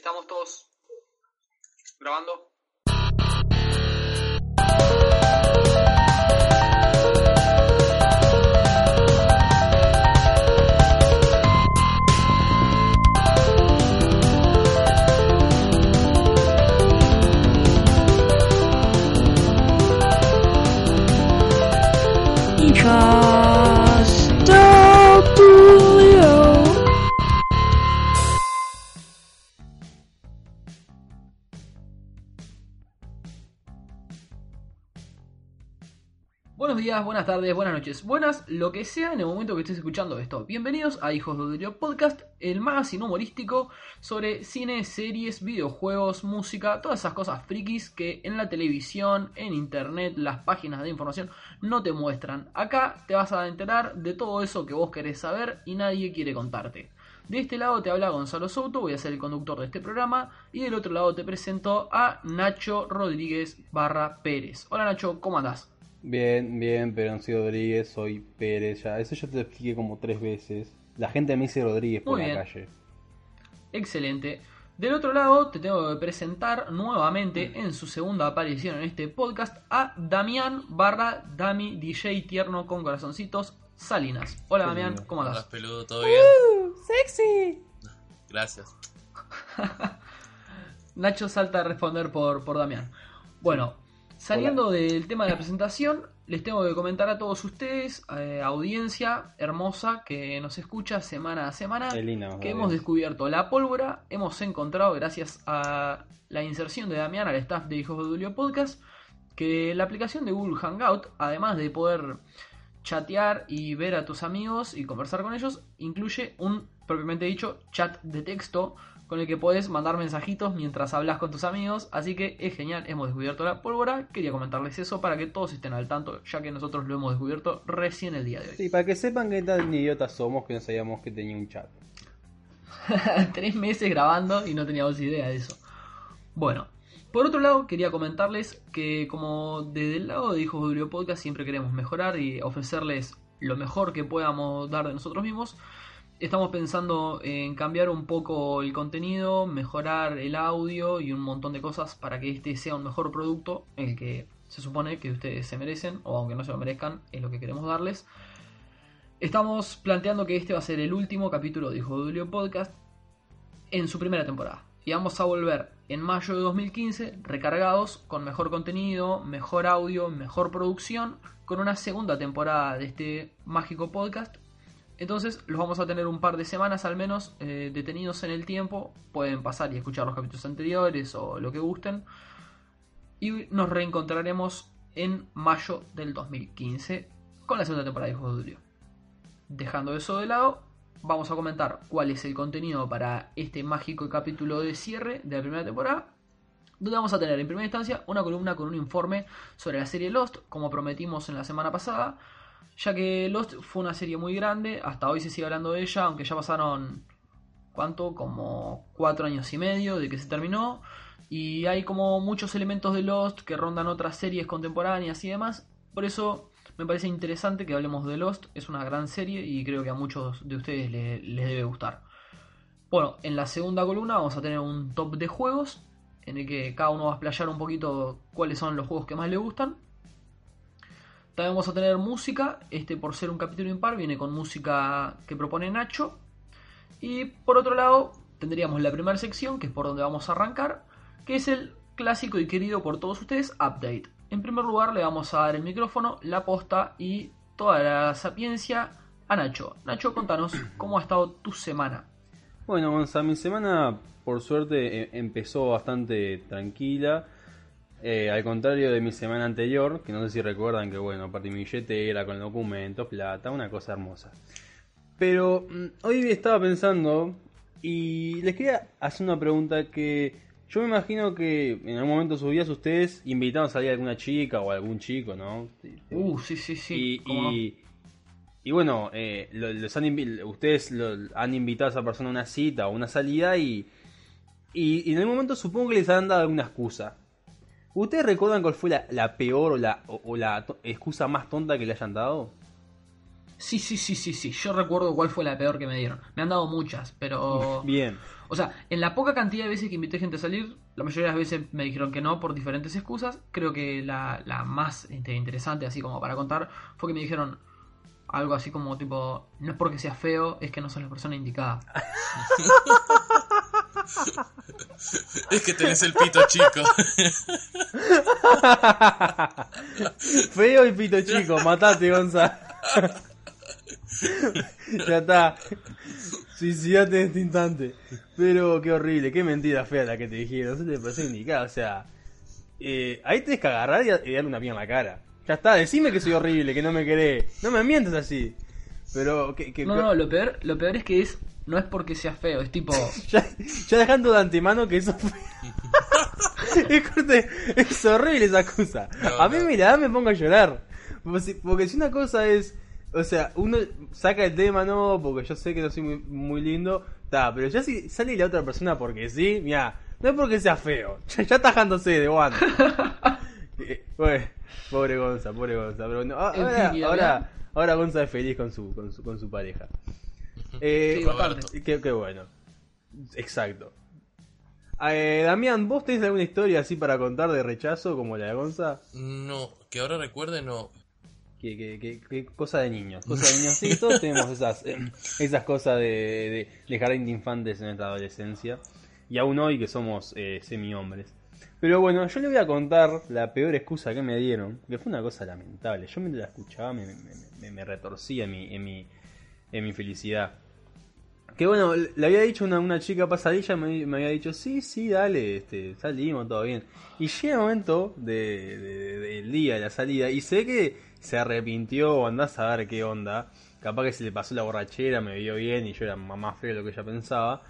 Estamos todos grabando. Días, buenas tardes, buenas noches, buenas, lo que sea en el momento que estés escuchando esto. Bienvenidos a Hijos de Audio Podcast, el magazine humorístico sobre cine, series, videojuegos, música, todas esas cosas frikis que en la televisión, en internet, las páginas de información no te muestran. Acá te vas a enterar de todo eso que vos querés saber y nadie quiere contarte. De este lado te habla Gonzalo Souto, voy a ser el conductor de este programa. Y del otro lado te presento a Nacho Rodríguez barra Pérez. Hola Nacho, ¿cómo andás? Bien, bien, Peroncito Rodríguez, soy Pérez ya. Eso ya te lo expliqué como tres veces. La gente me dice Rodríguez por Muy la bien. calle. Excelente. Del otro lado te tengo que presentar nuevamente en su segunda aparición en este podcast a Damián barra Dami DJ tierno con corazoncitos Salinas. Hola Qué Damián, lindo. ¿cómo Hola, andás? peludo, ¿todo bien? ¡Sexy! Gracias. Nacho salta a responder por, por Damián. Bueno, saliendo del tema de la presentación, les tengo que comentar a todos ustedes, eh, audiencia hermosa que nos escucha semana a semana, que hemos descubierto la pólvora, hemos encontrado, gracias a la inserción de Damián al staff de Hijos de Julio Podcast, que la aplicación de Google Hangout, además de poder chatear y ver a tus amigos y conversar con ellos, incluye un, propiamente dicho, chat de texto con el que puedes mandar mensajitos mientras hablas con tus amigos, así que es genial, hemos descubierto la pólvora, quería comentarles eso para que todos estén al tanto, ya que nosotros lo hemos descubierto recién el día de hoy. Sí, para que sepan qué tan idiotas somos que no sabíamos que tenía un chat. Tres meses grabando y no teníamos idea de eso. Bueno, por otro lado, quería comentarles que como desde el lado de Hijos de Podcast siempre queremos mejorar y ofrecerles lo mejor que podamos dar de nosotros mismos, estamos pensando en cambiar un poco el contenido, mejorar el audio y un montón de cosas para que este sea un mejor producto, el que se supone que ustedes se merecen, o aunque no se lo merezcan, es lo que queremos darles. Estamos planteando que este va a ser el último capítulo de Julio Podcast en su primera temporada. Y vamos a volver en mayo de 2015 recargados con mejor contenido, mejor audio, mejor producción, con una segunda temporada de este mágico podcast. Entonces los vamos a tener un par de semanas al menos eh, detenidos en el tiempo. Pueden pasar y escuchar los capítulos anteriores o lo que gusten. Y nos reencontraremos en mayo del 2015 con la segunda temporada de Hijo de Julio. Dejando eso de lado, vamos a comentar cuál es el contenido para este mágico capítulo de cierre de la primera temporada. Donde vamos a tener en primera instancia una columna con un informe sobre la serie Lost, como prometimos en la semana pasada. Ya que Lost fue una serie muy grande, hasta hoy se sigue hablando de ella, aunque ya pasaron. ¿Cuánto? Como cuatro años y medio de que se terminó. Y hay como muchos elementos de Lost que rondan otras series contemporáneas y demás. Por eso me parece interesante que hablemos de Lost. Es una gran serie y creo que a muchos de ustedes le- les debe gustar. Bueno, en la segunda columna vamos a tener un top de juegos. En el que cada uno va a explayar un poquito cuáles son los juegos que más le gustan. También vamos a tener música. Este, por ser un capítulo impar, viene con música que propone Nacho. Y por otro lado, tendríamos la primera sección, que es por donde vamos a arrancar, que es el clásico y querido por todos ustedes, Update. En primer lugar, le vamos a dar el micrófono, la posta y toda la sapiencia a Nacho. Nacho, contanos cómo ha estado tu semana. Bueno, Gonza, mi semana por suerte e- empezó bastante tranquila. Eh, al contrario de mi semana anterior, que no sé si recuerdan que bueno, aparte mi billetera con documentos, plata, una cosa hermosa. Pero mm, hoy estaba pensando y les quería hacer una pregunta que yo me imagino que en algún momento de sus vidas ustedes invitaron a salir a alguna chica o a algún chico, ¿no? Uh, sí, sí, sí. Y, y, y bueno, eh, lo- los han ustedes lo- han invitado a esa persona a una cita o una salida y, y, y en algún momento supongo que les han dado alguna excusa. ¿Ustedes recuerdan cuál fue la, la peor o la, o, o la excusa más tonta que le hayan dado? Sí, sí, sí, sí, sí. Yo recuerdo cuál fue la peor que me dieron. Me han dado muchas, pero... Bien. O sea, en la poca cantidad de veces que invité gente a salir, la mayoría de las veces me dijeron que no por diferentes excusas. Creo que la, la más este, interesante, así como para contar, fue que me dijeron algo así como tipo, no es porque seas feo, es que no sos la persona indicada. Es que tenés el pito chico. Feo y pito chico, matate, Gonza. ya está. Suicidate en este instante. Pero qué horrible, qué mentira fea la que te dijeron. No se te parece indicada, o sea. eh, ahí tenés que agarrar y, y darle una piña en la cara. Ya está, decime que soy horrible, que no me querés. No me mientas así. Pero que, que- No, no, lo peor, lo peor es que es, no es porque seas feo, es tipo, ya, ya dejando de antemano que eso fue. es, horrible esa cosa. No, a mí no. me la da, me pongo a llorar. Porque si, una cosa es. O sea, uno saca el tema, no, porque yo sé que no soy muy, muy lindo. Está, pero ya si sale la otra persona porque sí, mira, no es porque sea feo. Ya, ya tajándose de one. Eh, bueno, pobre Gonza, pobre Gonza. Pero no, ahora, ahora, ahora Gonza es feliz con su, con su, con su pareja. Eh, Sí. Qué, qué bueno. Exacto. Eh, Damián, ¿vos tenés alguna historia así para contar de rechazo como la de Gonza? No, que ahora recuerde, no. ¿Qué, qué, qué- qué cosa de niños? Cosa de niños. Sí, todos tenemos esas, eh, esas cosas de, de, de jardín de infantes en nuestra adolescencia. Y aún hoy que somos eh, semi-hombres. Pero bueno, yo le voy a contar la peor excusa que me dieron, que fue una cosa lamentable. Yo mientras la escuchaba me, me, me- me retorcía en mi, en, mi, en mi felicidad. Que bueno, le había dicho una, chica pasadilla, me, había dicho, sí, sí, dale, este, salimos, todo bien. Y llega el momento de, de- del día, de la salida, y sé que se arrepintió andás a ver qué onda. Capaz que se le pasó la borrachera, me vio bien y yo era más feo de lo que ella pensaba.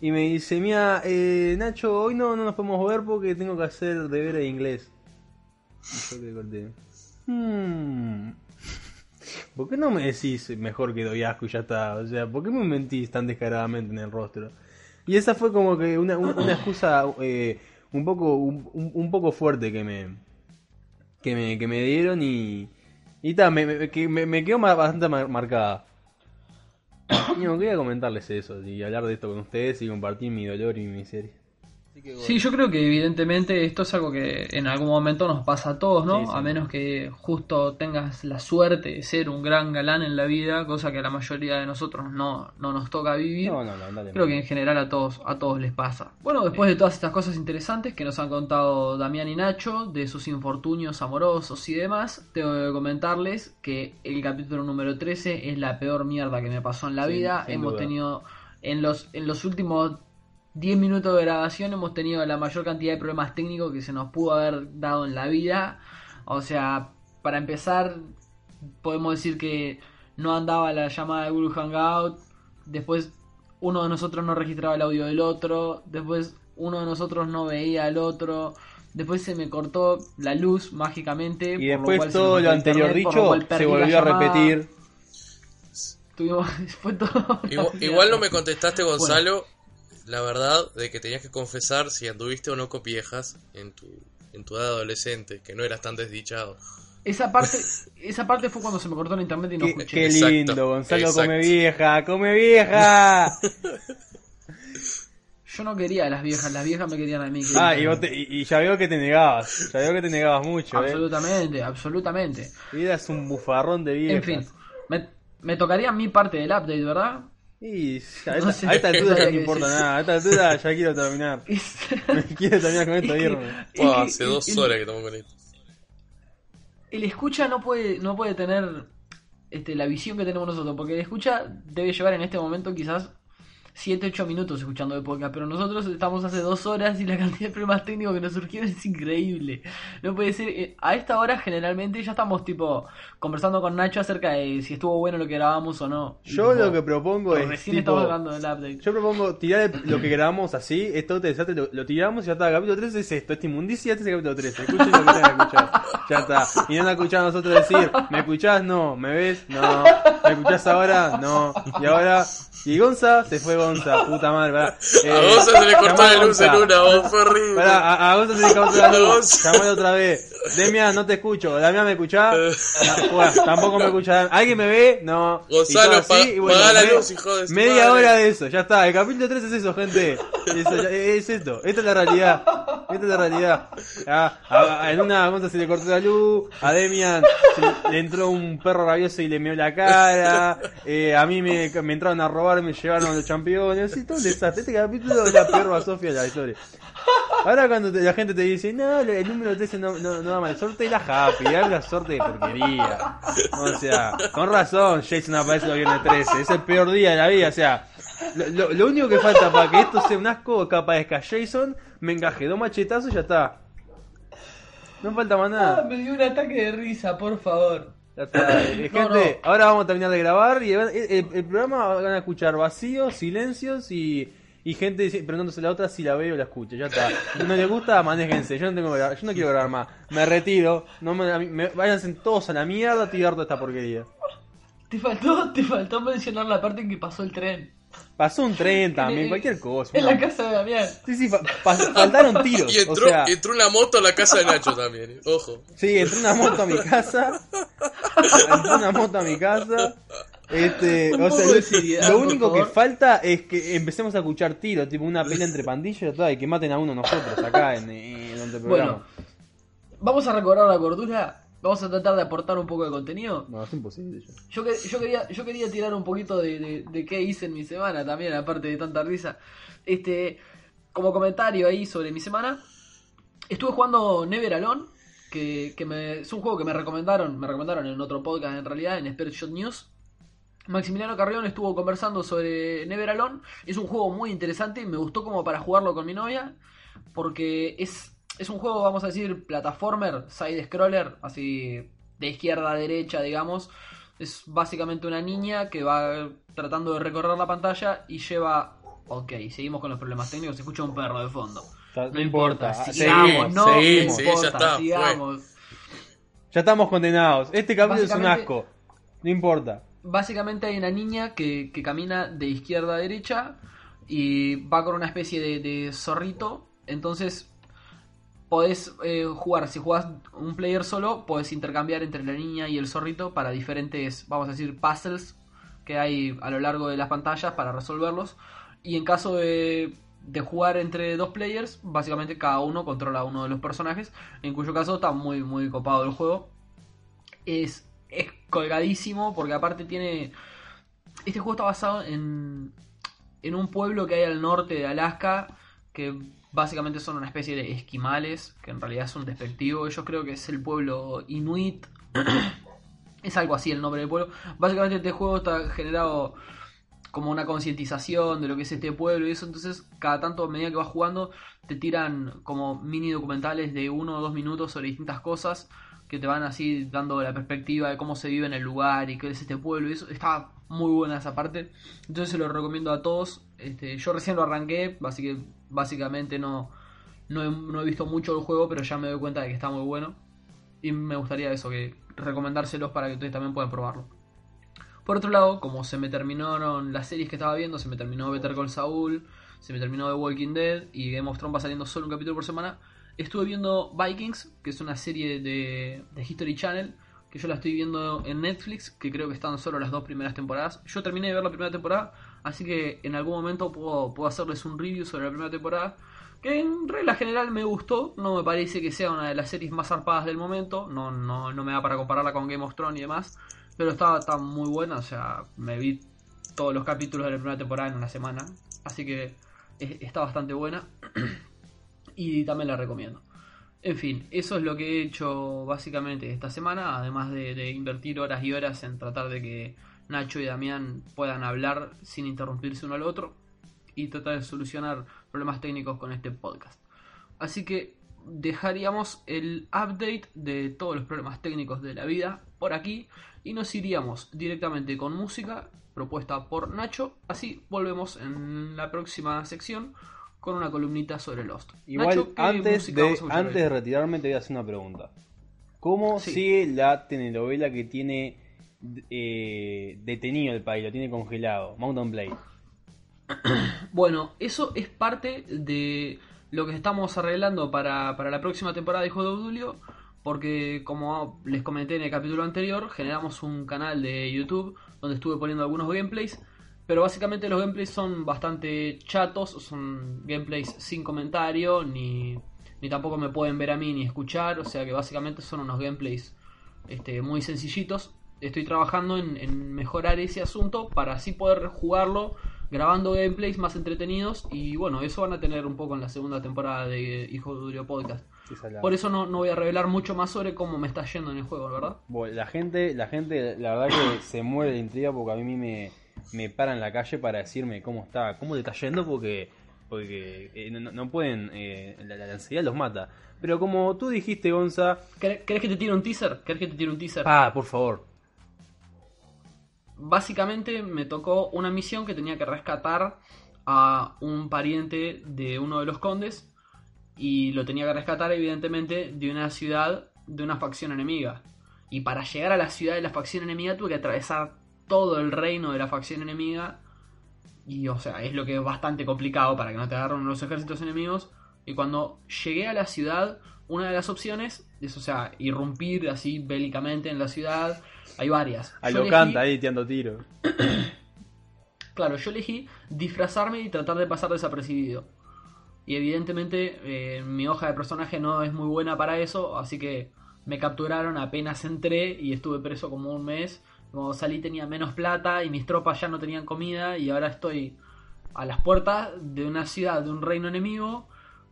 Y me dice, mira, eh, Nacho, hoy no, no nos podemos ver porque tengo que hacer deber de inglés. Y yo que corté. Hmm. ¿Por qué no me decís mejor que doy asco y ya está? O sea, ¿por qué me mentís tan descaradamente en el rostro? Y esa fue como que una, un- una excusa eh, un poco un, un- poco fuerte que me que me, que me dieron y y ta, me, me, me, quedó bastante mar- marcada. Y no, quería comentarles eso y hablar de esto con ustedes y compartir mi dolor y mi miseria. Así que bueno. Sí, yo creo que evidentemente esto es algo que en algún momento nos pasa a todos, ¿no? Sí, sí. A menos que justo tengas la suerte de ser un gran galán en la vida, cosa que a la mayoría de nosotros no, no nos toca vivir. No, no, no, dale, Creo que en general a todos, a todos les pasa. Bueno, después de todas estas cosas interesantes que nos han contado Damián y Nacho, de sus infortunios amorosos y demás, tengo que comentarles que el capítulo número 13 es la peor mierda que me pasó en la vida. Hemos duda. tenido, en los, en los últimos 10 minutos de grabación, hemos tenido la mayor cantidad de problemas técnicos que se nos pudo haber dado en la vida. O sea, para empezar, podemos decir que no andaba la llamada de Google Hangout. Después uno de nosotros no registraba el audio del otro. Después uno de nosotros no veía al otro. Después se me cortó la luz mágicamente. Y por lo después cual se todo lo anterior internet, por lo dicho se volvió a repetir. Tuvimos, fue todo Igual, no me contestaste, Gonzalo, la verdad de que tenías que confesar si anduviste o no con viejas en tu, en tu edad adolescente, que no eras tan desdichado. Esa parte, esa parte fue cuando se me cortó el internet y no Qué, escuché. qué Exacto, lindo, Gonzalo exacto. come vieja, come vieja. Yo no quería a las viejas, las viejas me querían a mí. ah, y, vos te- y- ya veo que te negabas, ya veo que te negabas mucho, eh. Absolutamente, absolutamente. Eras un bufarrón de viejas. En fin, me, me tocaría mi parte del update, ¿verdad? Y a esta, No sé, a esta altura no ya no importa nada, a esta altura ya quiero terminar. quiero terminar con esto, irme. Es Buah, que hace dos el- horas que estamos con esto. El escucha no puede, no puede tener este, la visión que tenemos nosotros, porque el escucha debe llevar en este momento quizás 7, 8 minutos escuchando el podcast, pero nosotros estamos hace 2 horas y la cantidad de problemas técnicos que nos surgieron es increíble. No puede ser, eh, a esta hora generalmente ya estamos tipo conversando con Nacho acerca de si estuvo bueno lo que grabamos o no. Yo tipo, lo que propongo es. Recién tipo, estamos hablando del update. Yo propongo tirar el- lo que grabamos así, esto te desastre, lo, lo tiramos y ya está. El capítulo 13 es esto, esta inmundicia, este es el capítulo 13. Escuchen lo que que escuchar. Ya está. Y no han escuchado a nosotros decir, ¿me escuchás? No. ¿Me ves? No. ¿Me escuchás ahora? No. Y ahora. Y Gonza, se fue Gonza, puta madre, pará. Eh, A Gonza se le cortó la luz en una, vos, fue horrible. Pará, a, a Gonza se le cortó la luz. Llamale otra vez. Demian, no te escucho. Damián, ¿me escuchás? No, bueno, tampoco me escuchás. ¿Alguien me ve? No. Gonzalo, así, pa- y bueno, apagá la luz, hijo de Media madre. hora de eso, ya está. El capítulo 3 es eso, gente. Eso, es esto. Esta es la realidad. Esta es la realidad. Ah, a- a- en una Gonza se le cortó la luz. A Demian se le entró un perro rabioso y le meó la cara. Eh, a mí me, me entraron a robar y me llevaron los campeones. Todo un desastre. Este capítulo es la peor Sofía de la historia. Ahora cuando te- la gente te dice, no, el número 13 no, no, no da mala suerte, es la happy, la suerte de porquería. O sea, con razón, Jason aparece el viernes 13, es el peor día de la vida, o sea, lo, lo- lo único que falta para que esto sea un asco, que a Jason me encaje dos machetazos y ya está. No falta más Ah, nada. me dio un ataque de risa, por favor. Ya está. Eh, No, gente, ahora vamos a terminar de grabar y el, el- el programa van a escuchar vacíos, silencios y, y gente preguntándose la otra si la ve o la escucha. Ya está. No les gusta, manéjense. Yo no tengo que grabar- yo no quiero grabar más. Me retiro. No me, me- váyanse todos a la mierda a tirar toda esta porquería. Te faltó, te faltó mencionar la parte en que pasó el tren. Pasó un tren también, cualquier cosa. En una- la casa de Damián. Sí, sí, faltaron tiros. Y entró, o sea, entró una moto a la casa de Nacho también, eh. ojo. Sí, entró una moto a mi casa. entró una moto a mi casa. Este, o sea, lo, seriedad, único que falta es que empecemos a escuchar tiros, tipo una pelea entre pandillas y que maten a uno nosotros acá en, en donde el programa. Bueno, vamos a recobrar la cordura. Vamos a tratar de aportar un poco de contenido. No, es imposible. Yo, yo, quería, yo quería tirar un poquito de, de, de qué hice en mi semana también, aparte de tanta risa. Este, como comentario ahí sobre mi semana, estuve jugando Never Alone, que, que me, es un juego que me recomendaron, me recomendaron en otro podcast en realidad, en Expert Shot News. Maximiliano Carrión estuvo conversando sobre Never Alone. Es un juego muy interesante y me gustó como para jugarlo con mi novia. Porque es, es un juego, vamos a decir, plataformer, side scroller, así de izquierda a derecha, digamos. Es básicamente una niña que va tratando de recorrer la pantalla y lleva... Ok, seguimos con los problemas técnicos, se escucha un perro de fondo. No importa, sigamos, no seguimos. Ya está, sigamos. Ya estamos condenados. Este capítulo es un asco. No importa. Básicamente hay una niña que, que camina de izquierda a derecha y va con una especie de, zorrito. Entonces podés eh, jugar, si jugás un player solo, podés intercambiar entre la niña y el zorrito para diferentes, vamos a decir, puzzles que hay a lo largo de las pantallas para resolverlos. Y en caso de, de jugar entre dos players, básicamente cada uno controla uno de los personajes, en cuyo caso está muy, muy copado el juego. Es, es colgadísimo porque aparte tiene... Este juego está basado en, en un pueblo que hay al norte de Alaska que básicamente son una especie de esquimales, que en realidad son despectivos. Yo creo que es el pueblo Inuit. es algo así el nombre del pueblo. Básicamente este juego está generado como una concientización de lo que es este pueblo y eso. Entonces, cada tanto a medida que vas jugando, te tiran como mini documentales de uno o dos minutos sobre distintas cosas que te van así dando la perspectiva de cómo se vive en el lugar y qué es este pueblo. Y eso está muy buena esa parte. Entonces se lo recomiendo a todos. Este, yo recién lo arranqué, así que básicamente no, no, he, visto mucho el juego, pero ya me doy cuenta de que está muy bueno. Y me gustaría eso, que recomendárselos para que ustedes también puedan probarlo. Por otro lado, como se me terminaron las series que estaba viendo, se me terminó Better Call Saul, se me terminó The Walking Dead y Game of Thrones va saliendo solo un capítulo por semana. Estuve viendo Vikings, que es una serie de, History Channel, que yo la estoy viendo en Netflix, que creo que están solo las dos primeras temporadas. Yo terminé de ver la primera temporada, así que en algún momento puedo, puedo hacerles un review sobre la primera temporada. Que en regla general me gustó, no me parece que sea una de las series más zarpadas del momento, no, no, no me da para compararla con Game of Thrones y demás, pero está, está muy buena, o sea, me vi todos los capítulos de la primera temporada en una semana, así que es- está bastante buena y también la recomiendo. En fin, eso es lo que he hecho básicamente esta semana, además de, de invertir horas y horas en tratar de que Nacho y Damián puedan hablar sin interrumpirse uno al otro. y tratar de solucionar problemas técnicos con este podcast. Así que dejaríamos el update de todos los problemas técnicos de la vida por aquí y nos iríamos directamente con música propuesta por Nacho. Así volvemos en la próxima sección con una columnita sobre Lost. Igual, Nacho, ¿qué antes, de, antes de retirarme, te voy a hacer una pregunta. ¿Cómo Sí. sigue la telenovela que tiene eh, detenido el país, lo tiene congelado? Mountain Blade. Bueno, eso es parte de lo que estamos arreglando para, para la próxima temporada de Hijo de Udulio, porque como les comenté en el capítulo anterior, generamos un canal de YouTube donde estuve poniendo algunos gameplays, pero básicamente los gameplays son bastante chatos, son gameplays sin comentario, ni, ni tampoco me pueden ver a mí ni escuchar, o sea que básicamente son unos gameplays este, muy sencillitos. Estoy trabajando en, en mejorar ese asunto para así poder jugarlo grabando gameplays más entretenidos y bueno, eso van a tener un poco en la segunda temporada de Hijo de Durio Podcast. Por eso no, no voy a revelar mucho más sobre cómo me está yendo en el juego, ¿verdad? Bueno, la gente, la gente, la verdad que se muere de intriga porque a mí me, me para en la calle para decirme cómo está, cómo te está yendo porque, porque eh, no, no pueden, eh, la, la ansiedad los mata. Pero como tú dijiste, Gonza, ¿Querés querés que te tire un teaser? ¿Querés que te tire un teaser? ah, por favor, Básicamente me tocó una misión que tenía que rescatar a un pariente de uno de los condes y lo tenía que rescatar evidentemente de una ciudad de una facción enemiga. Y para llegar a la ciudad de la facción enemiga tuve que atravesar todo el reino de la facción enemiga. Y o sea, es lo que es bastante complicado para que no te agarren los ejércitos enemigos. Y cuando llegué a la ciudad, una de las opciones es, o sea, irrumpir así bélicamente en la ciudad. Hay varias. a lo canta ahí tirando tiro. Claro, yo elegí disfrazarme y tratar de pasar desapercibido. Y evidentemente eh, mi hoja de personaje no es muy buena para eso, así que me capturaron apenas entré y estuve preso como un mes. Cuando salí tenía menos plata y mis tropas ya no tenían comida y ahora estoy a las puertas de una ciudad, de un reino enemigo,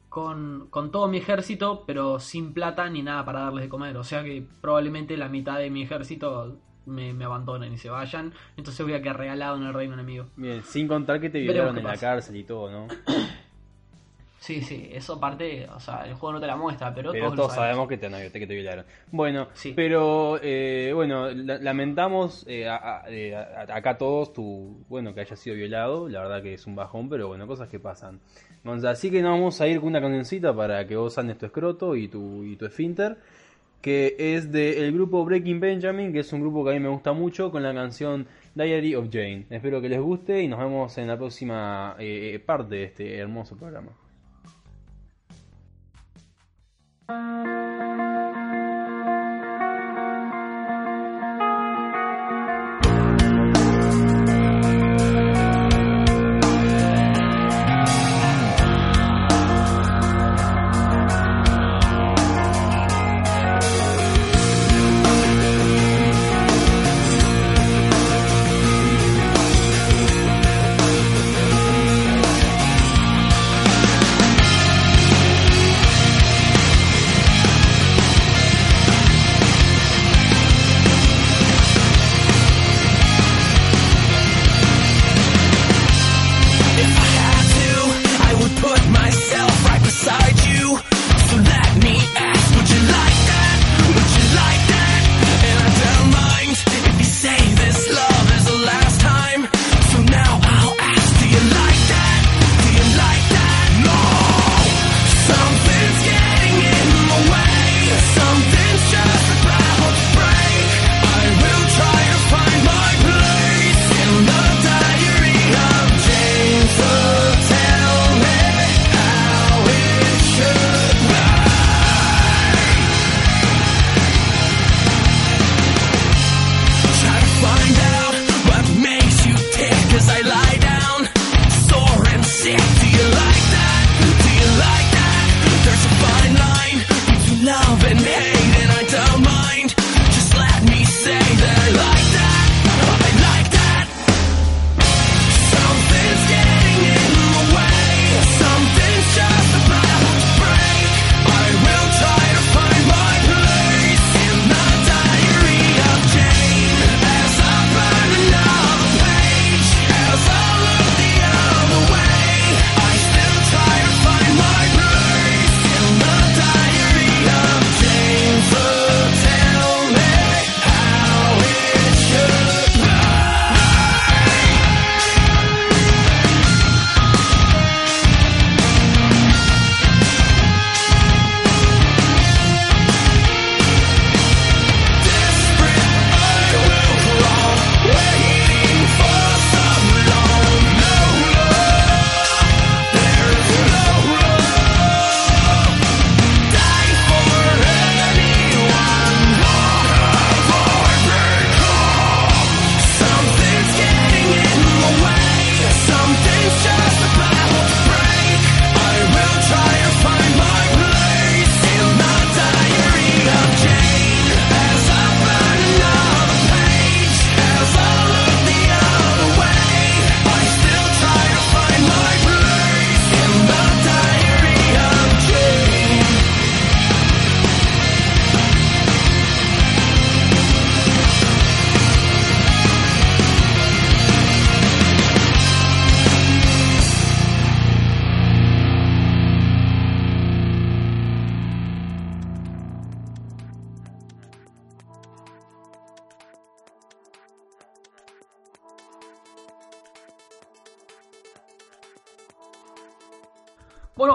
con, con todo mi ejército, pero sin plata ni nada para darles de comer. O sea que probablemente la mitad de mi ejército me, me abandonen y se vayan. Entonces voy a quedar regalado en el reino enemigo. Bien, sin contar que te violaron en la cárcel y todo, ¿no? Sí, sí, eso aparte, o sea, el juego no te la muestra, pero, Pero todos, sabemos que te, que te violaron. Bueno, Sí. pero eh, bueno, la- lamentamos eh, a- a- eh, a- acá todos tu, bueno, que hayas sido violado. La verdad que es un bajón, pero bueno, cosas que pasan. Gonza, así que nos vamos a ir con una cancioncita para que vos sanes tu escroto y tu, y tu esfínter. Que es del grupo Breaking Benjamin, que es un grupo que a mí me gusta mucho, con la canción Diary of Jane. Espero que les guste y nos vemos en la próxima eh, parte de este hermoso programa. Diary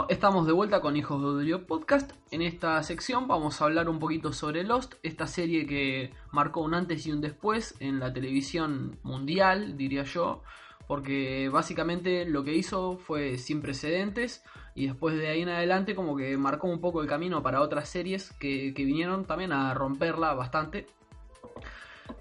Estamos de vuelta con Hijos de Odio Podcast. En esta sección vamos a hablar un poquito sobre Lost, esta serie que marcó un antes y un después en la televisión mundial, diría yo, porque básicamente lo que hizo fue sin precedentes y después de ahí en adelante como que marcó un poco el camino para otras series que vinieron también a romperla bastante.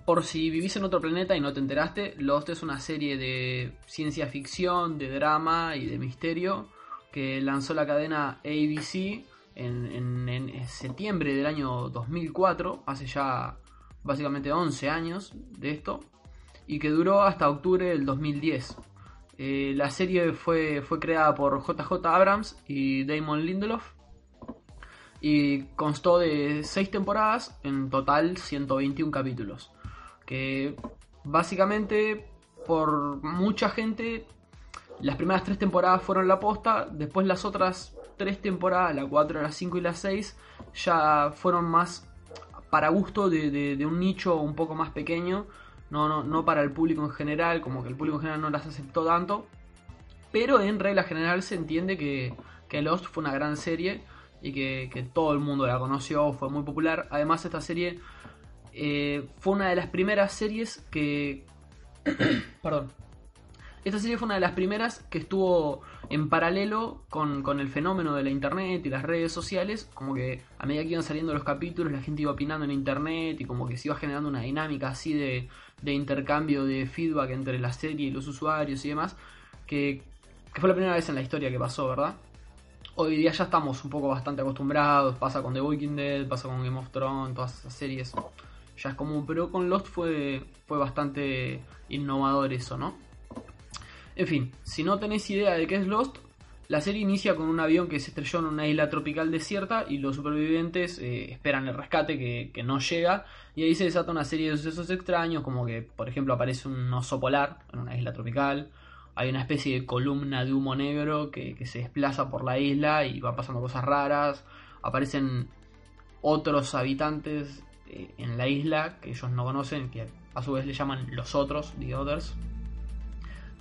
Por si vivís en otro planeta y no te enteraste, Lost es una serie de ciencia ficción, de drama y de misterio que lanzó la cadena ABC en, en, septiembre del año 2004, hace ya básicamente 11 años de esto, y que duró hasta octubre del 2010. Eh, la serie fue, fue creada por JJ Abrams y Damon Lindelof y constó de 6 temporadas, en total 121 capítulos, que básicamente por mucha gente las primeras tres temporadas fueron la posta, después las otras tres temporadas, la 4, la 5 y la 6, ya fueron más para gusto de, un nicho un poco más pequeño, no, no, no para el público en general, como que el público en general no las aceptó tanto, pero en regla general se entiende que, que Lost fue una gran serie y que, todo el mundo la conoció, fue muy popular. Además esta serie eh, fue una de las primeras series que... perdón esta serie fue una de las primeras que estuvo en paralelo con, el fenómeno de la internet y las redes sociales, como que a medida que iban saliendo los capítulos la gente iba opinando en internet y como que se iba generando una dinámica así de, intercambio de feedback entre la serie y los usuarios y demás, que, fue la primera vez en la historia que pasó, ¿verdad? Hoy día ya estamos un poco bastante acostumbrados, pasa con The Walking Dead, pasa con Game of Thrones, todas esas series, ya es común, pero con Lost fue, fue bastante innovador eso, ¿no? En fin, si no tenéis idea de qué es Lost, la serie inicia con un avión que se estrelló en una isla tropical desierta y los supervivientes eh, esperan el rescate que, no llega. Y ahí se desata una serie de sucesos extraños como que por ejemplo aparece un oso polar en una isla tropical, hay una especie de columna de humo negro que, se desplaza por la isla y va pasando cosas raras, aparecen otros habitantes eh, en la isla que ellos no conocen, que a su vez le llaman los otros, the others.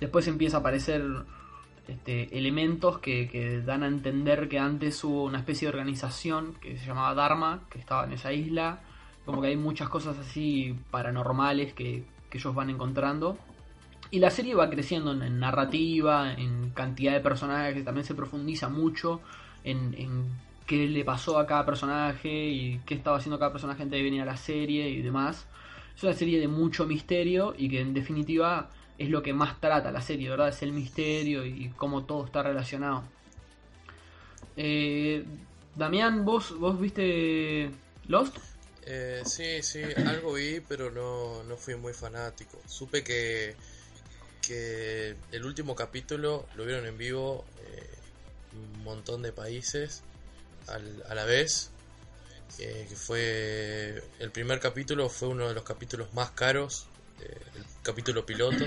Después empieza a aparecer este, elementos que, dan a entender que antes hubo una especie de organización que se llamaba Dharma, que estaba en esa isla. Como que hay muchas cosas así paranormales que, ellos van encontrando. Y la serie va creciendo en, narrativa, en cantidad de personajes, también se profundiza mucho en, en, qué le pasó a cada personaje y qué estaba haciendo cada personaje antes de venir a la serie y demás. Es una serie de mucho misterio y que en definitiva es lo que más trata la serie, ¿verdad? Es el misterio y cómo todo está relacionado. Eh, Damián, ¿vos, ¿vos viste Lost? Eh, sí, sí, algo vi, pero no, no fui muy fanático. Supe que, que el último capítulo lo vieron en vivo eh, un montón de países a la vez. Eh, que fue el primer capítulo fue uno de los capítulos más caros el capítulo piloto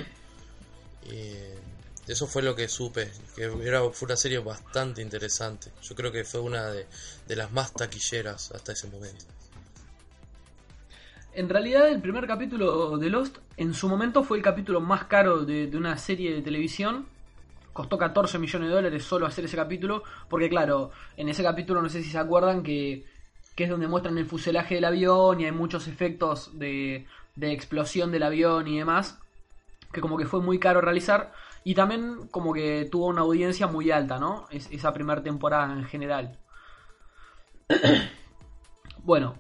y eso fue lo que supe, que era, fue una serie bastante interesante. Yo creo que fue una de, las más taquilleras hasta ese momento. En realidad el primer capítulo de Lost en su momento fue el capítulo más caro de, una serie de televisión. Costó 14 millones de dólares solo hacer ese capítulo. Porque claro, en ese capítulo no sé si se acuerdan que, que es donde muestran el fuselaje del avión y hay muchos efectos de, de explosión del avión y demás que como que fue muy caro realizar y también como que tuvo una audiencia muy alta, ¿no? Es, esa primera temporada en general. bueno,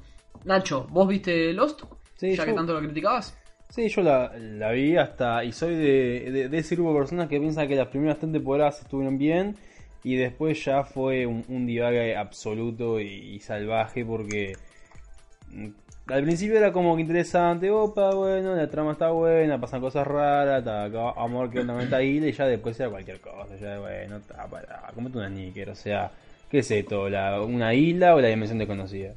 Nacho, ¿vos viste Lost? Sí, ya que tanto lo criticabas. Sí, yo la, vi hasta. Y soy de, ese grupo de personas que piensan que las primeras tres temporadas estuvieron bien. Y después ya fue un, un divague absoluto y salvaje porque al principio era como que interesante, opa, bueno, la trama está buena, pasan cosas raras, amor que una isla y ya después era cualquier cosa, ya bueno, está para, como una níquer, o sea, ¿qué es esto? La, ¿Una isla o la dimensión desconocida?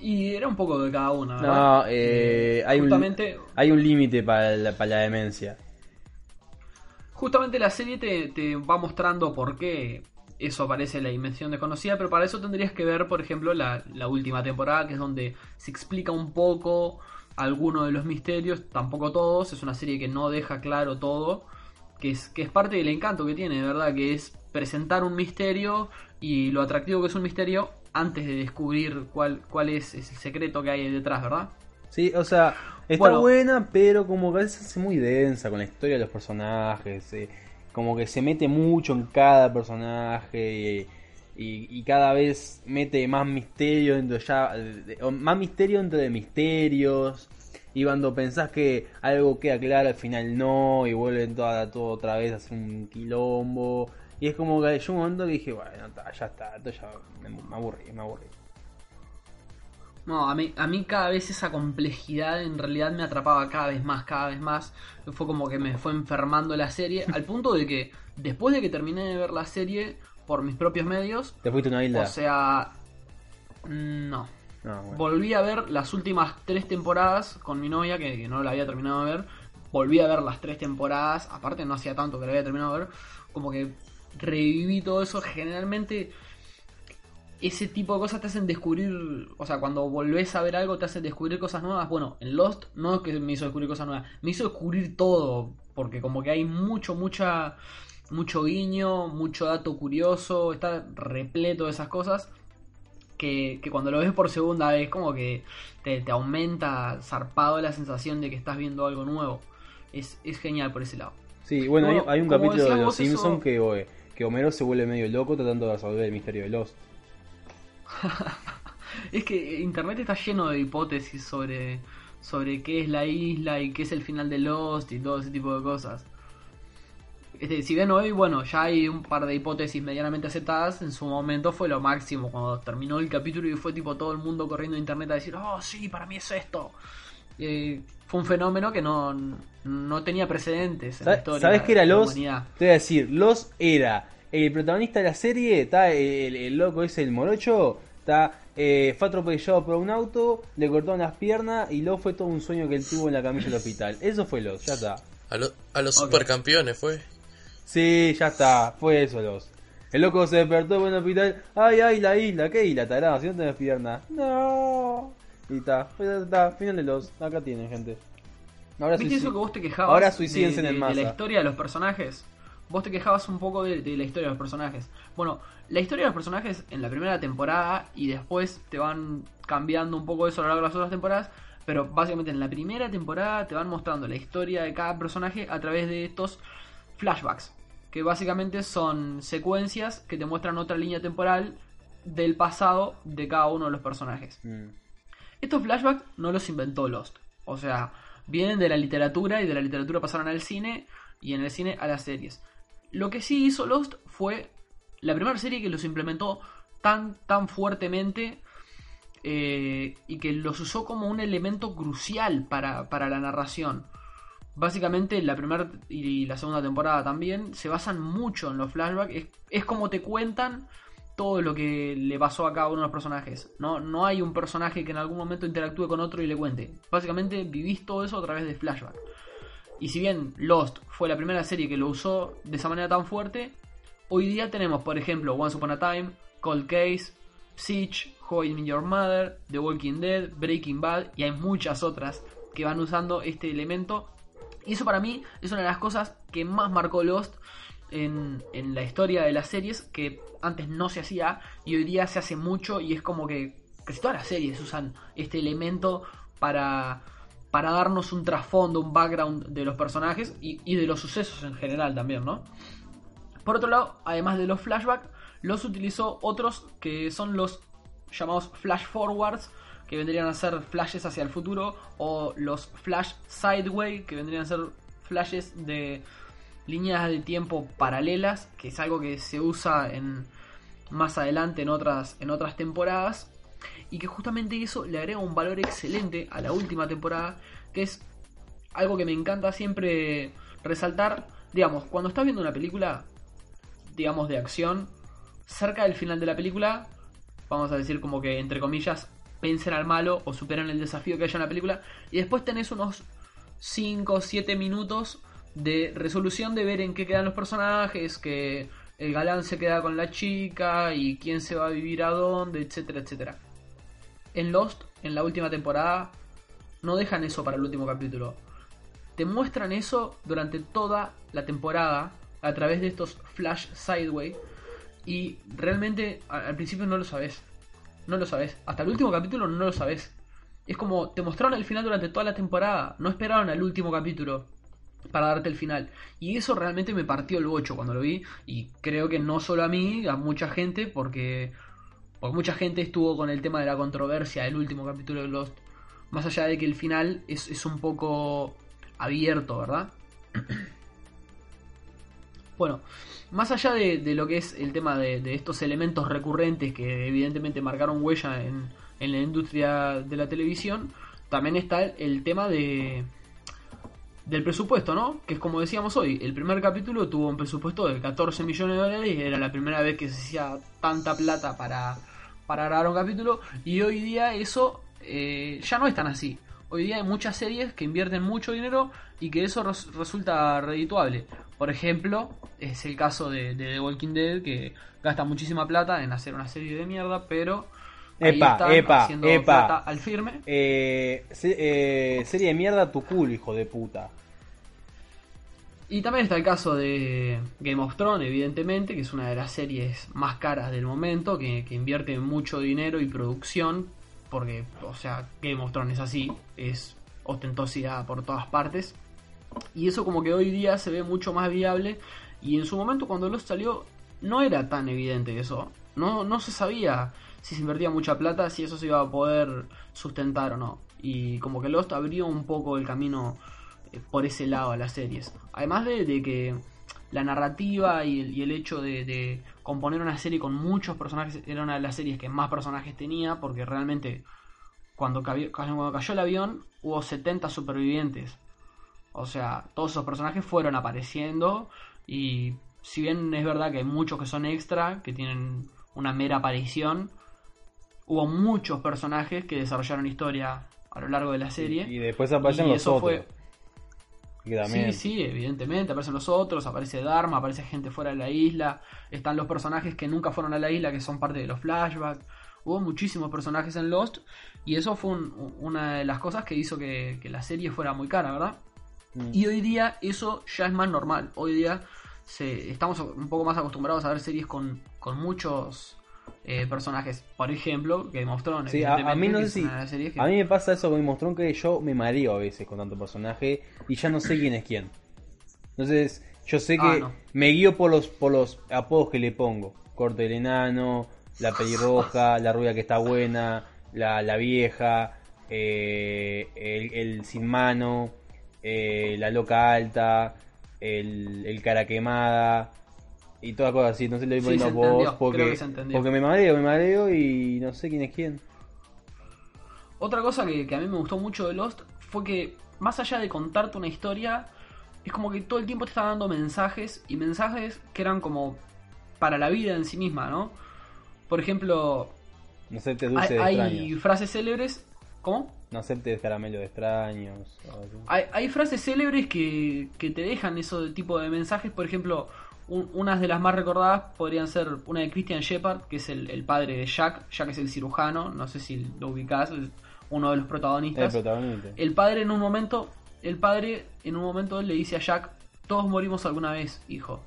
Y era un poco de cada una, ¿verdad? No, eh, hay, Justamente, un, hay un límite para la, para la demencia. Justamente la serie te, te va mostrando por qué eso aparece en la dimensión desconocida, pero para eso tendrías que ver, por ejemplo, la, última temporada, que es donde se explica un poco algunos de los misterios, tampoco todos, es una serie que no deja claro todo, que es, que es parte del encanto que tiene, de verdad, que es presentar un misterio y lo atractivo que es un misterio antes de descubrir cuál, cuál es el secreto que hay detrás, ¿verdad? Sí, o sea, está Bueno. buena, pero como que a veces se hace muy densa con la historia de los personajes. eh, como que se mete mucho en cada personaje y, y- cada vez mete más misterio dentro ya. más misterio dentro de misterios. Y cuando pensás que algo queda claro, al final no, y vuelven toda, todo otra vez a hacer un quilombo. Y es como que yo un momento que dije, bueno, ya está, esto ya me, me aburrí, me aburrí. No, a mí, a mí cada vez esa complejidad en realidad me atrapaba cada vez más, cada vez más. Fue como que me fue enfermando la serie, al punto de que después de que terminé de ver la serie por mis propios medios, ¿Te fuiste una isla? o sea, no. Bueno. Volví a ver las últimas tres temporadas con mi novia, que, que no la había terminado de ver. Volví a ver las tres temporadas, aparte no hacía tanto que la había terminado de ver. Como que reviví todo eso. Generalmente ese tipo de cosas te hacen descubrir, o sea, cuando volvés a ver algo te hacen descubrir cosas nuevas. Bueno, en Lost no es que me hizo descubrir cosas nuevas, me hizo descubrir todo, porque como que hay mucho, mucha, mucho guiño, mucho dato curioso, está repleto de esas cosas. Que, que cuando lo ves por segunda vez como que te, te aumenta zarpado la sensación de que estás viendo algo nuevo. Es, es genial por ese lado. Sí, bueno, hay, un capítulo de Los eso- Simpsons que, oe, que Homero se vuelve medio loco tratando de resolver el misterio de Lost. Es que internet está lleno de hipótesis sobre, sobre qué es la isla y qué es el final de Lost y todo ese tipo de cosas. Este, si bien hoy, bueno, ya hay un par de hipótesis medianamente aceptadas, en su momento fue lo máximo cuando terminó el capítulo y fue tipo todo el mundo corriendo a internet a decir, oh sí, para mí es esto. Eh, fue un fenómeno que no, no tenía precedentes en la ¿Sabes, historia ¿sabes qué era humanidad. Te voy a decir, Lost era el protagonista de la serie, está el, el loco ese, el morocho, está eh, fue atropellado por un auto, le cortaron las piernas y Lost fue todo un sueño que él tuvo en la camilla del hospital. Eso fue Lost, ya está. A, lo- a los supercampeones fue. Sí, ya está, fue eso Lost. El loco se despertó en el hospital, ay, ay, la isla, ¿qué isla, tarado? Si no tenés piernas. No. Y está, pues ya está, final de Lost, acá tienen gente. Ahora ¿Viste suicid- eso que vos te quejabas Ahora de, suicídense en el de masa. la historia de los personajes? Vos te quejabas un poco de, de la historia de los personajes. Bueno, la historia de los personajes en la primera temporada y después te van cambiando un poco eso a lo largo de las otras temporadas. Pero básicamente en la primera temporada te van mostrando la historia de cada personaje a través de estos flashbacks. Que básicamente son secuencias que te muestran otra línea temporal del pasado de cada uno de los personajes. Mm. Estos flashbacks no los inventó Lost. O sea, vienen de la literatura y de la literatura pasaron al cine y en el cine a las series. Lo que sí hizo Lost fue la primera serie que los implementó tan, tan fuertemente eh, y que los usó como un elemento crucial para, para la narración. Básicamente la primera y la segunda temporada también se basan mucho en los flashbacks. Es, como te cuentan todo lo que le pasó a cada uno de los personajes. No, no hay un personaje que en algún momento interactúe con otro y le cuente. Básicamente vivís todo eso a través de flashback. Y si bien Lost fue la primera serie que lo usó de esa manera tan fuerte, hoy día tenemos, por ejemplo, Once Upon a Time, Cold Case, Siege, How Your Mother, The Walking Dead, Breaking Bad y hay muchas otras que van usando este elemento. Y eso para mí es una de las cosas que más marcó Lost en, en la historia de las series, que antes no se hacía y hoy día se hace mucho y es como que casi todas las series usan este elemento para, para darnos un trasfondo, un background de los personajes y, de los sucesos en general también, ¿no? Por otro lado, además de los flashbacks, los utilizó otros que son los llamados flash forwards, que vendrían a ser flashes hacia el futuro, o los flash sideway, que vendrían a ser flashes de líneas de tiempo paralelas, que es algo que se usa en más adelante en otras, en otras temporadas, y que justamente eso le agrega un valor excelente a la última temporada, que es algo que me encanta siempre resaltar. Digamos, cuando estás viendo una película, digamos, de acción, cerca del final de la película, vamos a decir como que, entre comillas, vencen al malo o superan el desafío que haya en la película, y después tenés unos 5 o 7 minutos de resolución de ver en qué quedan los personajes, que el galán se queda con la chica y quién se va a vivir a dónde, etcétera, etcétera. En Lost, en la última temporada, no dejan eso para el último capítulo. Te muestran eso durante toda la temporada a través de estos flash sideways y realmente al principio no lo sabes. No lo sabes. Hasta el último capítulo no lo sabes. Es como te mostraron el final durante toda la temporada. No esperaron al último capítulo para darte el final. Y eso realmente me partió el bocho cuando lo vi. Y creo que no solo a mí, a mucha gente, porque, porque mucha gente estuvo con el tema de la controversia del último capítulo de Lost. Más allá de que el final es, un poco abierto, ¿verdad? Bueno, más allá de, lo que es el tema de, de estos elementos recurrentes que evidentemente marcaron huella en, en la industria de la televisión, también está el, tema de del presupuesto, ¿no? Que es como decíamos hoy, el primer capítulo tuvo un presupuesto de 14 millones de dólares era la primera vez que se hacía tanta plata para, para grabar un capítulo y hoy día eso eh, ya no es tan así. Hoy día hay muchas series que invierten mucho dinero y que eso res- resulta redituable. Por ejemplo, es el caso de, de The Walking Dead que gasta muchísima plata en hacer una serie de mierda, pero ahí Epa, están epa, haciendo epa. plata al firme. Eh, se- eh, serie de mierda tu culo, hijo de puta. Y también está el caso de Game of Thrones, evidentemente, que es una de las series más caras del momento, que, invierte mucho dinero y producción, porque, o sea, Game of Thrones es así, es ostentosidad por todas partes. Y eso como que hoy día se ve mucho más viable, y en su momento cuando Lost salió no era tan evidente eso, no, no se sabía si se invertía mucha plata, si eso se iba a poder sustentar o no. Y como que Lost abrió un poco el camino por ese lado a las series. Además de, de que la narrativa y el, y el hecho de, de componer una serie con muchos personajes era una de las series que más personajes tenía, porque realmente cuando, cabi- cuando cayó el avión hubo 70 supervivientes. O sea, todos esos personajes fueron apareciendo y si bien es verdad que hay muchos que son extra, que tienen una mera aparición, hubo muchos personajes que desarrollaron historia a lo largo de la serie. Y después aparecen Y los eso otros. fue- también. Sí, sí, evidentemente, aparecen los otros, aparece Dharma, aparece gente fuera de la isla, están los personajes que nunca fueron a la isla, que son parte de los flashbacks. Hubo muchísimos personajes en Lost y eso fue un- una de las cosas que hizo que, que la serie fuera muy cara, ¿verdad? Mm. Y hoy día eso ya es más normal. Hoy día se, estamos un poco más acostumbrados a ver series con, con muchos eh, personajes. Por ejemplo, Game of Thrones. Sí, a, a mí no que sé si. que- A mí me pasa eso con Game of Thrones que yo me mareo a veces con tanto personaje y ya no sé quién es quién. Entonces, yo sé que Ah, no. me guío por los, por los apodos que le pongo. Corte del enano, la pelirroja, la rubia que está buena, la, la vieja, eh, el, el sin mano, eh, la loca alta, el, el cara quemada y todas cosas así. Entonces le voy Sí, poniendo entendió, creo porque, porque me mareo, me mareo y no sé quién es quién. Otra cosa que, que a mí me gustó mucho de Lost fue que, más allá de contarte una historia, es como que todo el tiempo te está dando mensajes y mensajes que eran como para la vida en sí misma, ¿no? Por ejemplo, No hay, dulce de hay extraños. frases célebres. ¿Cómo? No aceptes caramelo de extraños. Hay, hay frases célebres que, que te dejan eso de tipo de mensajes. Por ejemplo, un- unas de las más recordadas podrían ser una de Christian Shepard, que es el, el padre de Jack. Jack es el cirujano, no sé si lo ubicás, es uno de los El protagonistas. protagonista. El padre en un momento, el padre en un momento le dice a Jack, todos morimos alguna vez, hijo.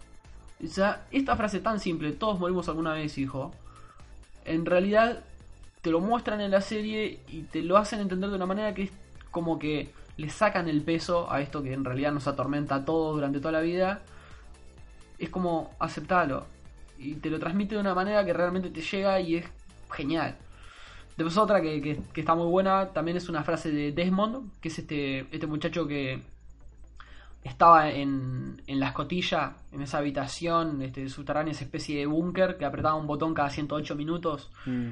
O sea, esta frase tan simple, todos morimos alguna vez, hijo, en realidad te lo muestran en la serie y te lo hacen entender de una manera que es como que le sacan el peso a esto que en realidad nos atormenta a todos durante toda la vida. Es como aceptarlo. Y te lo transmite de una manera que realmente te llega y es genial. Después otra que, que- que está muy buena también es una frase de Desmond, que es este, este muchacho que estaba en, en la escotilla, en esa habitación este, subterránea, esa especie de búnker que apretaba un botón cada 108 minutos. Mm.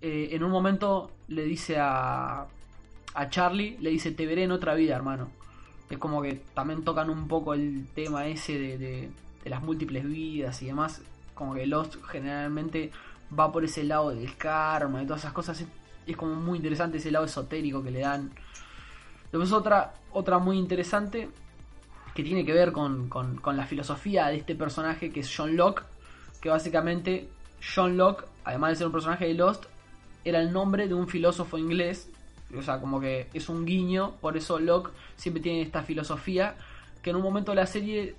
Eh, en un momento le dice a, a Charlie, le dice, te veré en otra vida, hermano. Es como que también tocan un poco el tema ese de, de- las múltiples vidas y demás. Como que Lost generalmente va por ese lado del karma y todas esas cosas. Es, es como muy interesante ese lado esotérico que le dan. Después otra, otra muy interesante que tiene que ver con, con- con la filosofía de este personaje que es John Locke. Que básicamente John Locke, además de ser un personaje de Lost, era el nombre de un filósofo inglés. O sea, como que es un guiño, por eso Locke siempre tiene esta filosofía que en un momento de la serie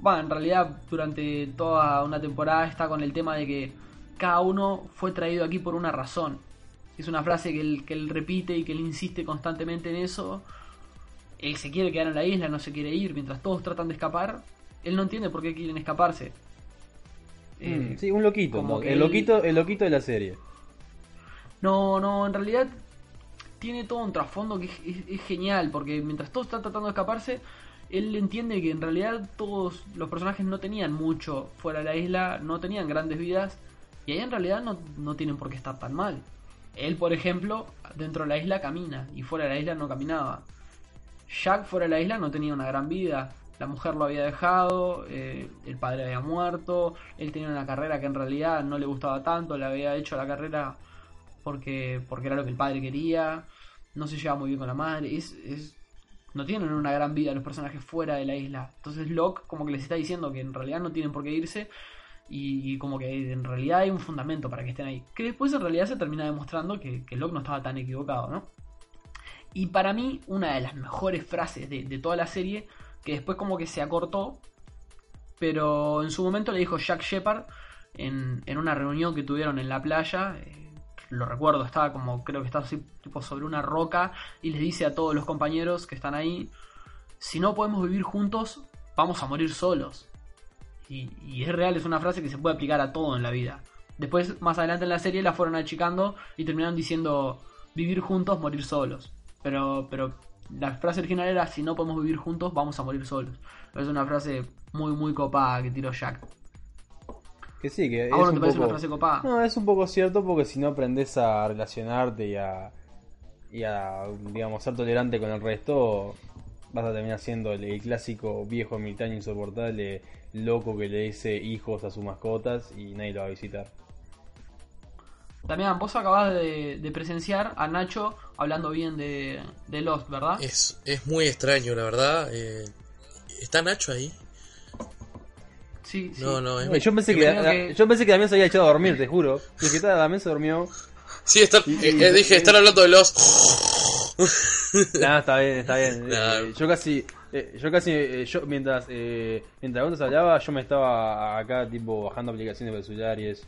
bueno, en realidad durante toda una temporada está con el tema de que cada uno fue traído aquí por una razón. Es una frase que él, que él repite y que él insiste constantemente en eso. Él se quiere quedar en la isla, no se quiere ir, mientras todos tratan de escapar. Él no entiende por qué quieren escaparse. Mm, sí, un loquito, el, él- loquito el loquito de la serie. No, no, en realidad tiene todo un trasfondo que es, es- es genial, porque mientras todos están tratando de escaparse, él entiende que en realidad todos los personajes no tenían mucho fuera de la isla, no tenían grandes vidas, y ahí en realidad no, no tienen por qué estar tan mal. Él, por ejemplo, dentro de la isla camina, y fuera de la isla no caminaba. Jack fuera de la isla no tenía una gran vida. La mujer lo había dejado, eh, el padre había muerto, él tenía una carrera que en realidad no le gustaba tanto, le había hecho la carrera porque, porque era lo que el padre quería, no se lleva muy bien con la madre, es, es- no tienen una gran vida los personajes fuera de la isla. Entonces Locke como que les está diciendo que en realidad no tienen por qué irse y, como que en realidad hay un fundamento para que estén ahí. Que después en realidad se termina demostrando que, que Locke no estaba tan equivocado, ¿no? Y para mí una de las mejores frases de, de toda la serie, que después como que se acortó, pero en su momento le dijo Jack Shepard en, en una reunión que tuvieron en la playa. Lo recuerdo, estaba como, creo que estaba así, tipo sobre una roca y les dice a todos los compañeros que están ahí, si no podemos vivir juntos, vamos a morir solos. Y, y es real, es una frase que se puede aplicar a todo en la vida. Después, más adelante en la serie, la fueron achicando y terminaron diciendo vivir juntos, morir solos. Pero, pero la frase original era si no podemos vivir juntos, vamos a morir solos. Es una frase muy, muy copada que tiró Jack. Que sí, que ¿A vos no te un parece poco... una frase copada? No, es un poco cierto porque si no aprendes a relacionarte y a, y a, digamos, ser tolerante con el resto, vas a terminar siendo el, el clásico viejo ermitaño insoportable, loco que le dice hijos a sus mascotas y nadie lo va a visitar. También vos acabás de, de presenciar a Nacho hablando bien de, de Lost, ¿verdad? Es, es muy extraño, la verdad. eh, ¿Está Nacho ahí? Sí, sí. No, no, es Yo pensé, que, que- yo pensé que Damián se había echado a dormir, te juro. Dije, "Ta, Damián se durmió. Sí, está, Y- eh, y- eh, dije, y- están hablando de los... Nah, está bien, está bien. Nah. Eh, yo casi, eh, yo casi, eh, yo mientras, eh, mientras vos hablaba, yo me estaba acá tipo bajando aplicaciones para el celular y eso.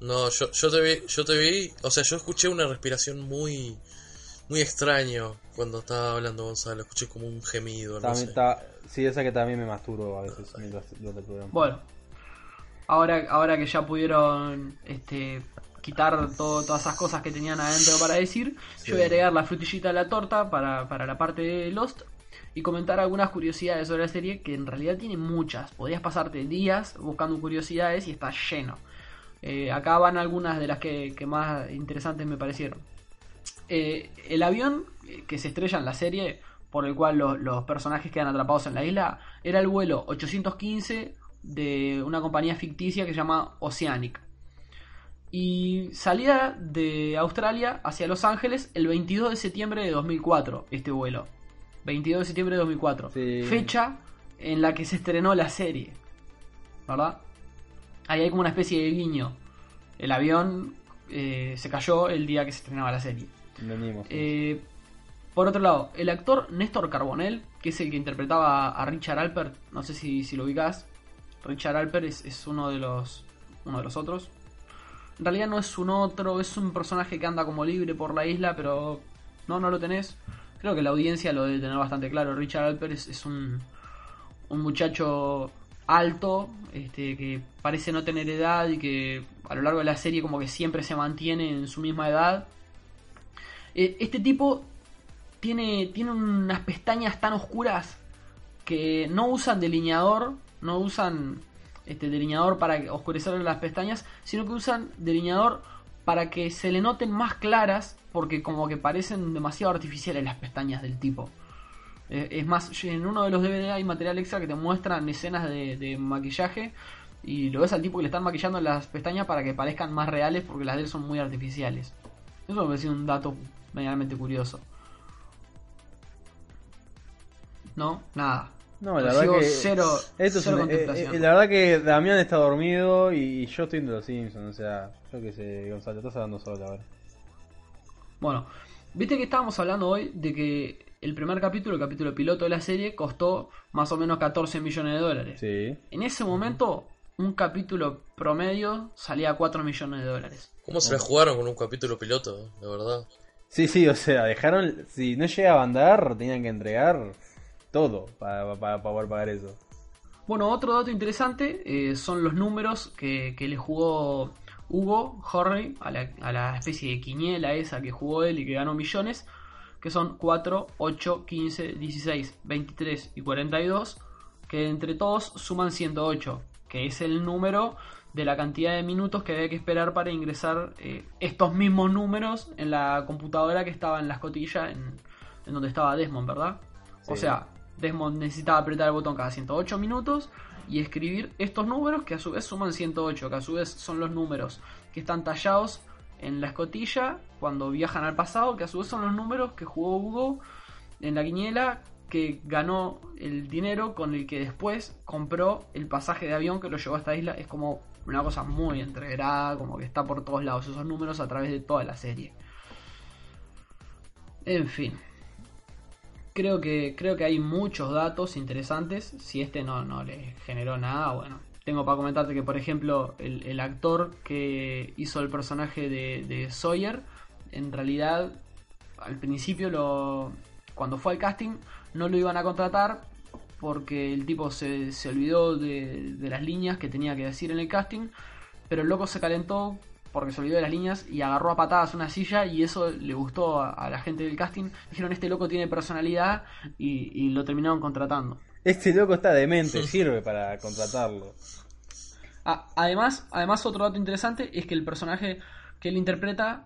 No, yo, yo te vi, yo te vi, o sea, yo escuché una respiración muy, muy extraño cuando estaba hablando Gonzalo, escuché como un gemido, no También sé. está, sí, esa que también me masturo a veces mientras programa. Bueno, ahora, ahora que ya pudieron este, quitar todo- todas esas cosas que tenían adentro para decir, Sí. yo voy a agregar la frutillita a la torta para, para la parte de Lost y comentar algunas curiosidades sobre la serie que en realidad tiene muchas. Podrías pasarte días buscando curiosidades y está lleno. Eh, acá van algunas de las que, que más interesantes me parecieron. Eh, el avión que se estrella en la serie, por el cual los, los personajes quedan atrapados en la isla, era el vuelo 815 de una compañía ficticia que se llama Oceanic. Y salía de Australia hacia Los Ángeles el 22 de septiembre de 2004, este vuelo. 22 de septiembre de 2004. Sí. Fecha en la que se estrenó la serie. ¿Verdad? Ahí hay como una especie de guiño. El avión eh, se cayó el día que se estrenaba la serie. Eh, por otro lado, el actor Néstor Carbonell, que es el que interpretaba a Richard Alpert, no sé si, lo ubicás. Richard Alpert es, es uno de los uno de los otros. En realidad no es un otro, es un personaje que anda como libre por la isla, pero no, no lo tenés. Creo que la audiencia lo debe tener bastante claro. Richard Alpert es, es un, un muchacho alto, este, que parece no tener edad y que a lo largo de la serie como que siempre se mantiene en su misma edad. Eh, Este tipo tiene, tiene unas pestañas tan oscuras que no usan delineador, no usan este delineador para oscurecer las pestañas, sino que usan delineador para que se le noten más claras, porque como que parecen demasiado artificiales las pestañas del tipo. Eh, es más, en uno de los DVD hay material extra que te muestran escenas de, de maquillaje y lo ves al tipo que le están maquillando las pestañas para que parezcan más reales porque las de él son muy artificiales. Eso me pareció un dato medianamente curioso. No, nada. No, la Recibo verdad que. cero, Esto es una- eh, contemplación. eh, la verdad que Damián está dormido y yo estoy en los Simpsons. O sea, yo qué sé, Gonzalo, estás hablando solo ahora. Bueno, viste que estábamos hablando hoy de que el primer capítulo, el capítulo piloto de la serie, costó más o menos 14 millones de dólares. Sí. En ese momento, un capítulo promedio salía a 4 millones de dólares. ¿Cómo se la jugaron con un capítulo piloto, de verdad? Sí, sí, o sea, dejaron. Si no llegaba a andar, tenían que entregar todo para, poder pagar eso. Bueno, otro dato interesante eh, son los números que, que le jugó Hugo Horry a la, a la especie de quiniela esa que jugó él y que ganó millones, que son 4, 8, 15, 16, 23 y 42, que entre todos suman 108, que es el número de la cantidad de minutos que había que esperar para ingresar eh, estos mismos números en la computadora que estaba en la escotilla en, en donde estaba Desmond, ¿verdad? O sea, Desmond necesitaba apretar el botón cada 108 minutos y escribir estos números que a su vez suman 108, que a su vez son los números que están tallados en la escotilla cuando viajan al pasado, que a su vez son los números que jugó Hugo en la quiniela que ganó el dinero con el que después compró el pasaje de avión que lo llevó a esta isla. Es como una cosa muy entreverada, como que está por todos lados esos números a través de toda la serie. En fin. Creo que, creo que hay muchos datos interesantes. Si este no, no le generó nada, bueno. Tengo para comentarte que, por ejemplo, el, actor que hizo el personaje de, de Sawyer, en realidad, al principio, lo, cuando fue al casting, no lo iban a contratar porque el tipo se, se olvidó de, de las líneas que tenía que decir en el casting. Pero el loco se calentó porque se olvidó de las líneas y agarró a patadas una silla y eso le gustó a, a la gente del casting. Dijeron, este loco tiene personalidad y, y lo terminaron contratando. Este loco está demente, sirve para contratarlo. Ah, además, además, otro dato interesante es que el personaje que él interpreta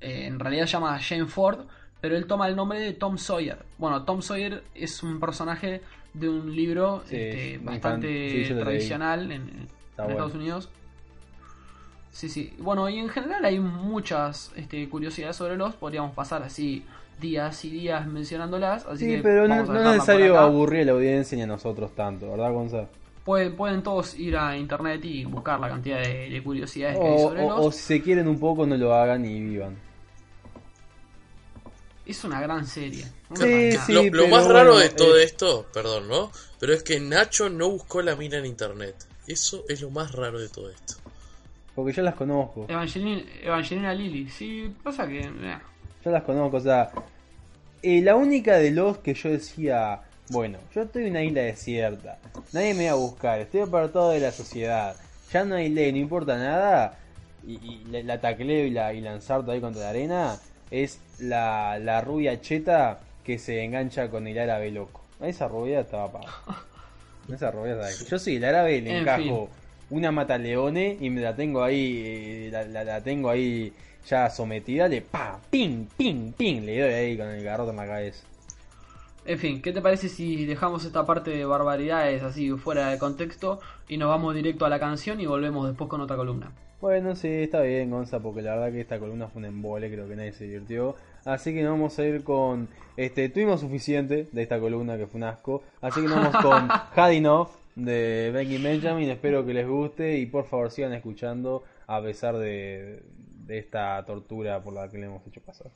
eh, en realidad se llama Jane Ford, pero él toma el nombre de Tom Sawyer. Bueno, Tom Sawyer es un personaje de un libro Sí, este, bastante. Sí, tradicional en, en bueno. Estados Unidos. Sí, sí. Bueno, y en general hay muchas este, curiosidades sobre los. Podríamos pasar así días y días mencionándolas. Así Sí, que pero no, no es necesario aburrir a la audiencia ni a nosotros tanto, ¿verdad, Gonzalo? Pueden, pueden todos ir a internet y buscar la cantidad de, de curiosidades que hay O, sobre o- los. o si se quieren un poco, no lo hagan y vivan. Es una gran serie. Sí, sí. lo, lo pero más raro bueno, de todo eh. esto, perdón, ¿no? Pero es que Nacho no buscó la mina en internet. Eso es lo más raro de todo esto. Porque yo las conozco. Evangelina, Evangelina Lilly. Sí, pasa que. eh, Yo las conozco, o sea. eh, la única de los que yo decía, bueno, yo estoy en una isla desierta, nadie me va a buscar, estoy apartado de la sociedad, ya no hay ley, no importa nada, y, y la, la tacleo y la, y lanzar ahí contra la arena, es la, la rubia cheta que se engancha con el árabe loco. Esa rubia estaba paga. Esa rubia estaba- Yo sí, el árabe le En encajo una mata leone y me la tengo ahí, eh, la, la- la tengo ahí ya sometida, le pa, ping, ping, ping, le doy ahí con el garrote en la cabeza. En fin, ¿qué te parece si dejamos esta parte de barbaridades así fuera de contexto y nos vamos directo a la canción y volvemos después con otra columna? Bueno, sí, está bien, Gonza, porque la verdad que esta columna fue un embole, creo que nadie se divirtió. Así que nos vamos a ir con. Este, tuvimos suficiente de esta columna que fue un asco. Así que nos vamos con Had Enough de Becky Benjamin. Espero que les guste y por favor sigan escuchando a pesar de, de esta tortura por la que le hemos hecho pasar.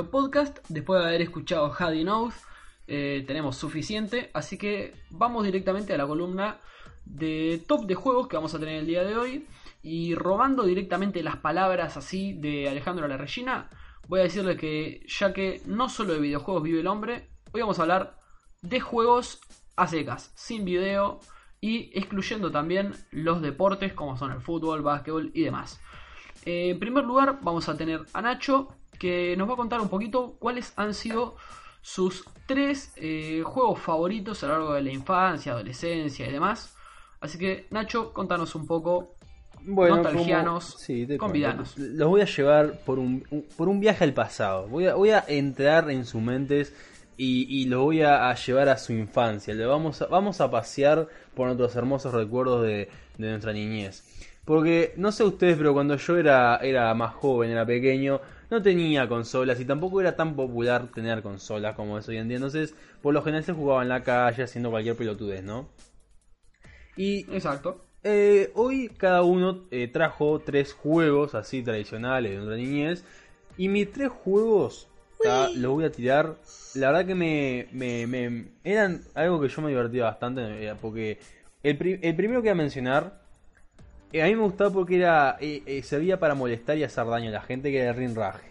Podcast. Después de haber escuchado Hadi North, eh, tenemos suficiente. Así que vamos directamente a la columna de top de juegos que vamos a tener el día de hoy. Y robando directamente las palabras así de Alejandro La Regina, voy a decirle que ya que no solo de videojuegos vive el hombre, hoy vamos a hablar de juegos a secas, sin video y excluyendo también los deportes como son el fútbol, básquetbol y demás. Eh, en primer lugar vamos a tener a Nacho que nos va a contar un poquito cuáles han sido sus tres eh, juegos favoritos a lo largo de la infancia, adolescencia y demás. Así que Nacho, contanos un poco Bueno, nostalgianos, como- sí, convidanos. cuento. Los voy a llevar por un, un- por un viaje al pasado. Voy a, voy a entrar en sus mentes y, y lo voy a, a llevar a su infancia. Le vamos a, vamos a pasear por nuestros hermosos recuerdos de, de nuestra niñez. Porque no sé ustedes, pero cuando yo era, era más joven, era pequeño, no tenía consolas y tampoco era tan popular tener consolas como es hoy en día. Entonces, por lo general se jugaba en la calle haciendo cualquier pelotudez, ¿no? Y Exacto. eh, hoy cada uno eh, trajo tres juegos así tradicionales de nuestra niñez. Y mis tres juegos ta, los voy a tirar. La verdad que me, me- me- eran algo que yo me divertía bastante. eh, Porque el, pri- el primero que voy a mencionar. Eh, a mí me gustaba porque era eh, eh, servía para molestar y hacer daño a la gente que era el rinraje.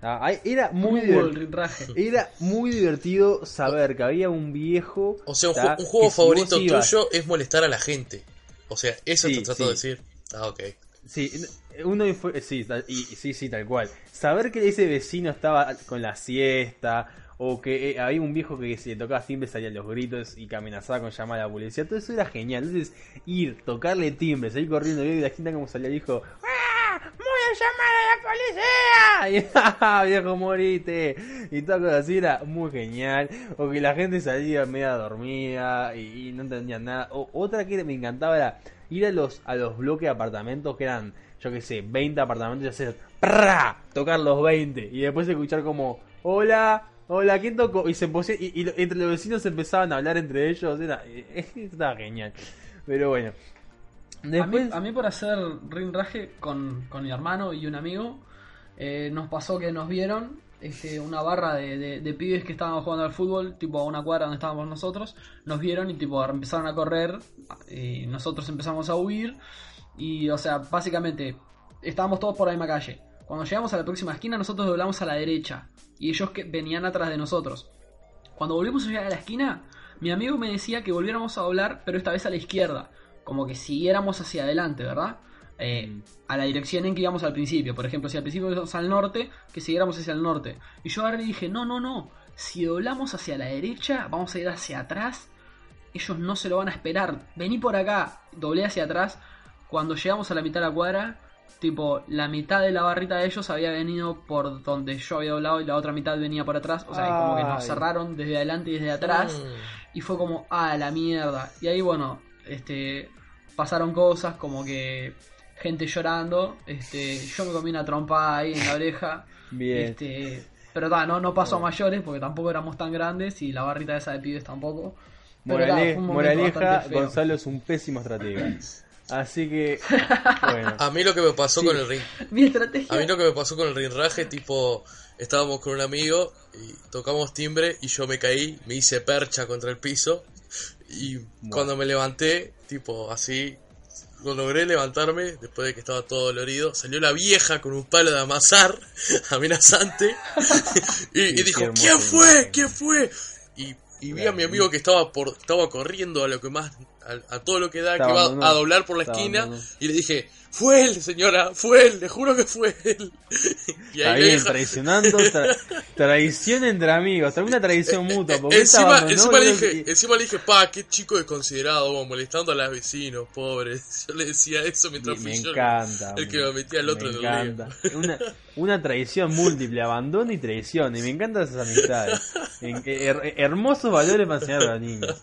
Ahí- Era muy divertido. Era muy divertido saber que había un viejo. O sea, un, ta, ju- un juego si favorito ibas- tuyo es molestar a la gente. O sea, eso Sí, te trato de decir. Ah, ok. Sí, uno sí, sí, sí, tal cual. Saber que ese vecino estaba con la siesta, o que eh, había un viejo que si le tocaba timbre salía los gritos y que amenazaba con llamar a la policía, todo eso era genial. Entonces, ir, tocarle timbre, salir corriendo y la gente como salía, dijo, ¡Ah! ¡Voy a llamar a la policía! Y, "Ja, viejo, morite. Y todo cosas así era muy genial. O que la gente salía media dormida y, no entendía nada. O, otra que me encantaba era ir a los, a los bloques de apartamentos que eran, yo que sé, 20 apartamentos y hacer ¡prra! tocar los 20. Y después escuchar como, hola, hola, ¿quién tocó? Y, se y, entre los vecinos empezaban a hablar entre ellos. Era, estaba genial. Pero bueno. A mí, Después, a mí por hacer rinraje con, con mi hermano y un amigo, eh, nos pasó que nos vieron este, una barra de, de- de pibes que estaban jugando al fútbol, tipo a una cuadra donde estábamos nosotros, nos vieron y tipo empezaron a correr y nosotros empezamos a huir y o sea, básicamente estábamos todos por la misma calle. Cuando llegamos a la próxima esquina nosotros doblamos a la derecha y ellos que venían atrás de nosotros. Cuando volvimos a llegar a la esquina, mi amigo me decía que volviéramos a doblar, pero esta vez a la izquierda. Como que siguiéramos hacia adelante, ¿verdad? Eh, Mm. a la dirección en que íbamos al principio. Por ejemplo, si al principio íbamos al norte, que siguiéramos hacia el norte. Y yo ahora le dije, no, no, no. Si doblamos hacia la derecha, vamos a ir hacia atrás. Ellos no se lo van a esperar. Vení por acá. Doblé hacia atrás. Cuando llegamos a la mitad de la cuadra, tipo, la mitad de la barrita de ellos había venido por donde yo había doblado y la otra mitad venía por atrás. O sea, como que nos cerraron desde adelante y desde atrás. Mm. Y fue como, ah, la mierda. Y ahí, bueno, este, pasaron cosas como que gente llorando. Este, yo me comí una trompa ahí en la oreja. bien. Este, pero ta, no, no pasó a mayores porque tampoco éramos tan grandes y la barrita esa de pibes tampoco. Pero Morale- moraleja. Gonzalo es un pésimo estratega. Así que, bueno. A mí lo que me pasó Sí. con el ring. Mi estrategia. A mí lo que me pasó con el rinraje, tipo, estábamos con un amigo y tocamos timbre y yo me caí, me hice percha contra el piso y cuando me levanté, tipo, así, lo logré levantarme después de que estaba todo dolorido, salió la vieja con un palo de amasar amenazante y, dijo, ¿quién fue? imagen. ¿quién fue? Y, y vi a mi amigo que estaba por estaba corriendo a lo que más a, a todo lo que da que va a doblar por la esquina y le dije fue él señora fue él le juro que fue él y Está ahí bien, le dijo- traicionando, tra- traición entre amigos, alguna traición mutua. Porque él te Eh, encima, abandonó, encima le dije, encima le dije, pa, qué chico desconsiderado, vos, molestando a los vecinos, pobres. Yo le decía eso mientras Me, fui me yo encanta. el que me metía al otro me en el lío. encanta. Una, una traición múltiple, abandono y traición. Y me encantan esas amistades. Her- hermosos valores para enseñar a los niños.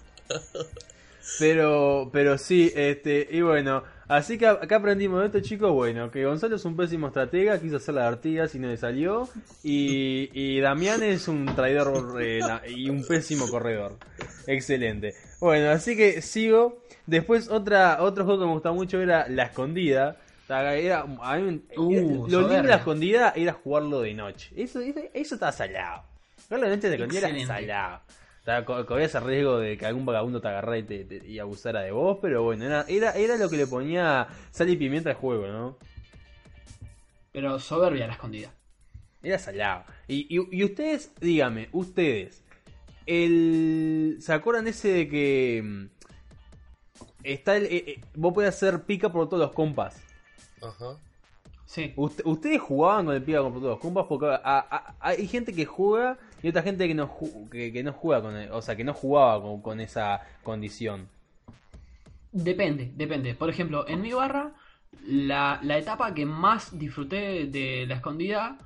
Pero, pero sí, este, y bueno, así que acá aprendimos de esto, chicos, bueno, que Gonzalo es un pésimo estratega, quiso hacer la Artigas y no le salió, y, y Damián es un traidor eh, y un pésimo corredor. Excelente. Bueno, así que sigo. Después otra, otro juego que me gustaba mucho era La Escondida, Era, a mí- Uh, era- lo lindo de la escondida era jugarlo de noche. Eso, eso, eso estaba salado. Jugarlo de noche de escondida era salado. O sea, co- corrías el riesgo de que algún vagabundo te agarrara y, te, te- y abusara de vos, pero bueno, era, era, era lo que le ponía sal y pimienta al juego, ¿no? Pero soberbia la escondida. Era salado. Y, y, y ustedes, dígame, ustedes, el ¿se acuerdan ese de que mm, está el, eh, eh, vos podés hacer pica por todos los compas? Ajá. Sí. Ust- ¿Ustedes jugaban con el pica por todos los compas? Porque a- a- hay gente que juega y otra gente que no, ju- que, que no juega con el- o sea, que no jugaba con, con esa condición. Depende, depende. Por ejemplo, en mi barra, la, la etapa que más disfruté de la escondida,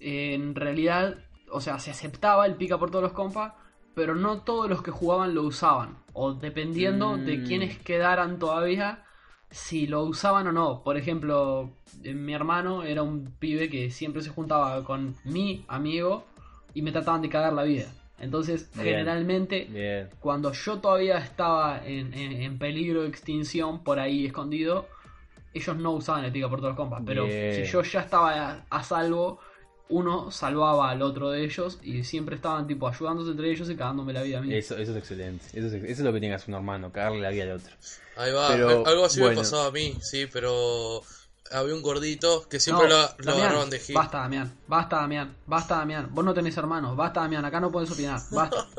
en realidad, o sea, se aceptaba el pica por todos los compas, pero no todos los que jugaban lo usaban. O dependiendo de Mm. quiénes quedaran todavía, si lo usaban o no. Por ejemplo, eh, mi hermano era un pibe que siempre se juntaba con mi amigo y me trataban de cagar la vida. Entonces, Bien. generalmente Bien. cuando yo todavía estaba en, en- en peligro de extinción por ahí escondido, ellos no usaban el pica por todos los compas. Pero Bien. si yo ya estaba a, a salvo, uno salvaba al otro de ellos y siempre estaban tipo ayudándose entre ellos y cagándome la vida a mí. Eso, eso es excelente. Eso es, eso es lo que tiene que hacer un hermano, cagarle la vida al otro. Ahí va, Pero, algo así bueno. me pasaba a mí, sí, pero había un gordito que siempre No, lo, lo Damián, agarraban de hit. Basta, Damián. Basta, Damián. Basta, Damián. Vos no tenés hermanos. Basta, Damián. Acá no puedes opinar. Basta.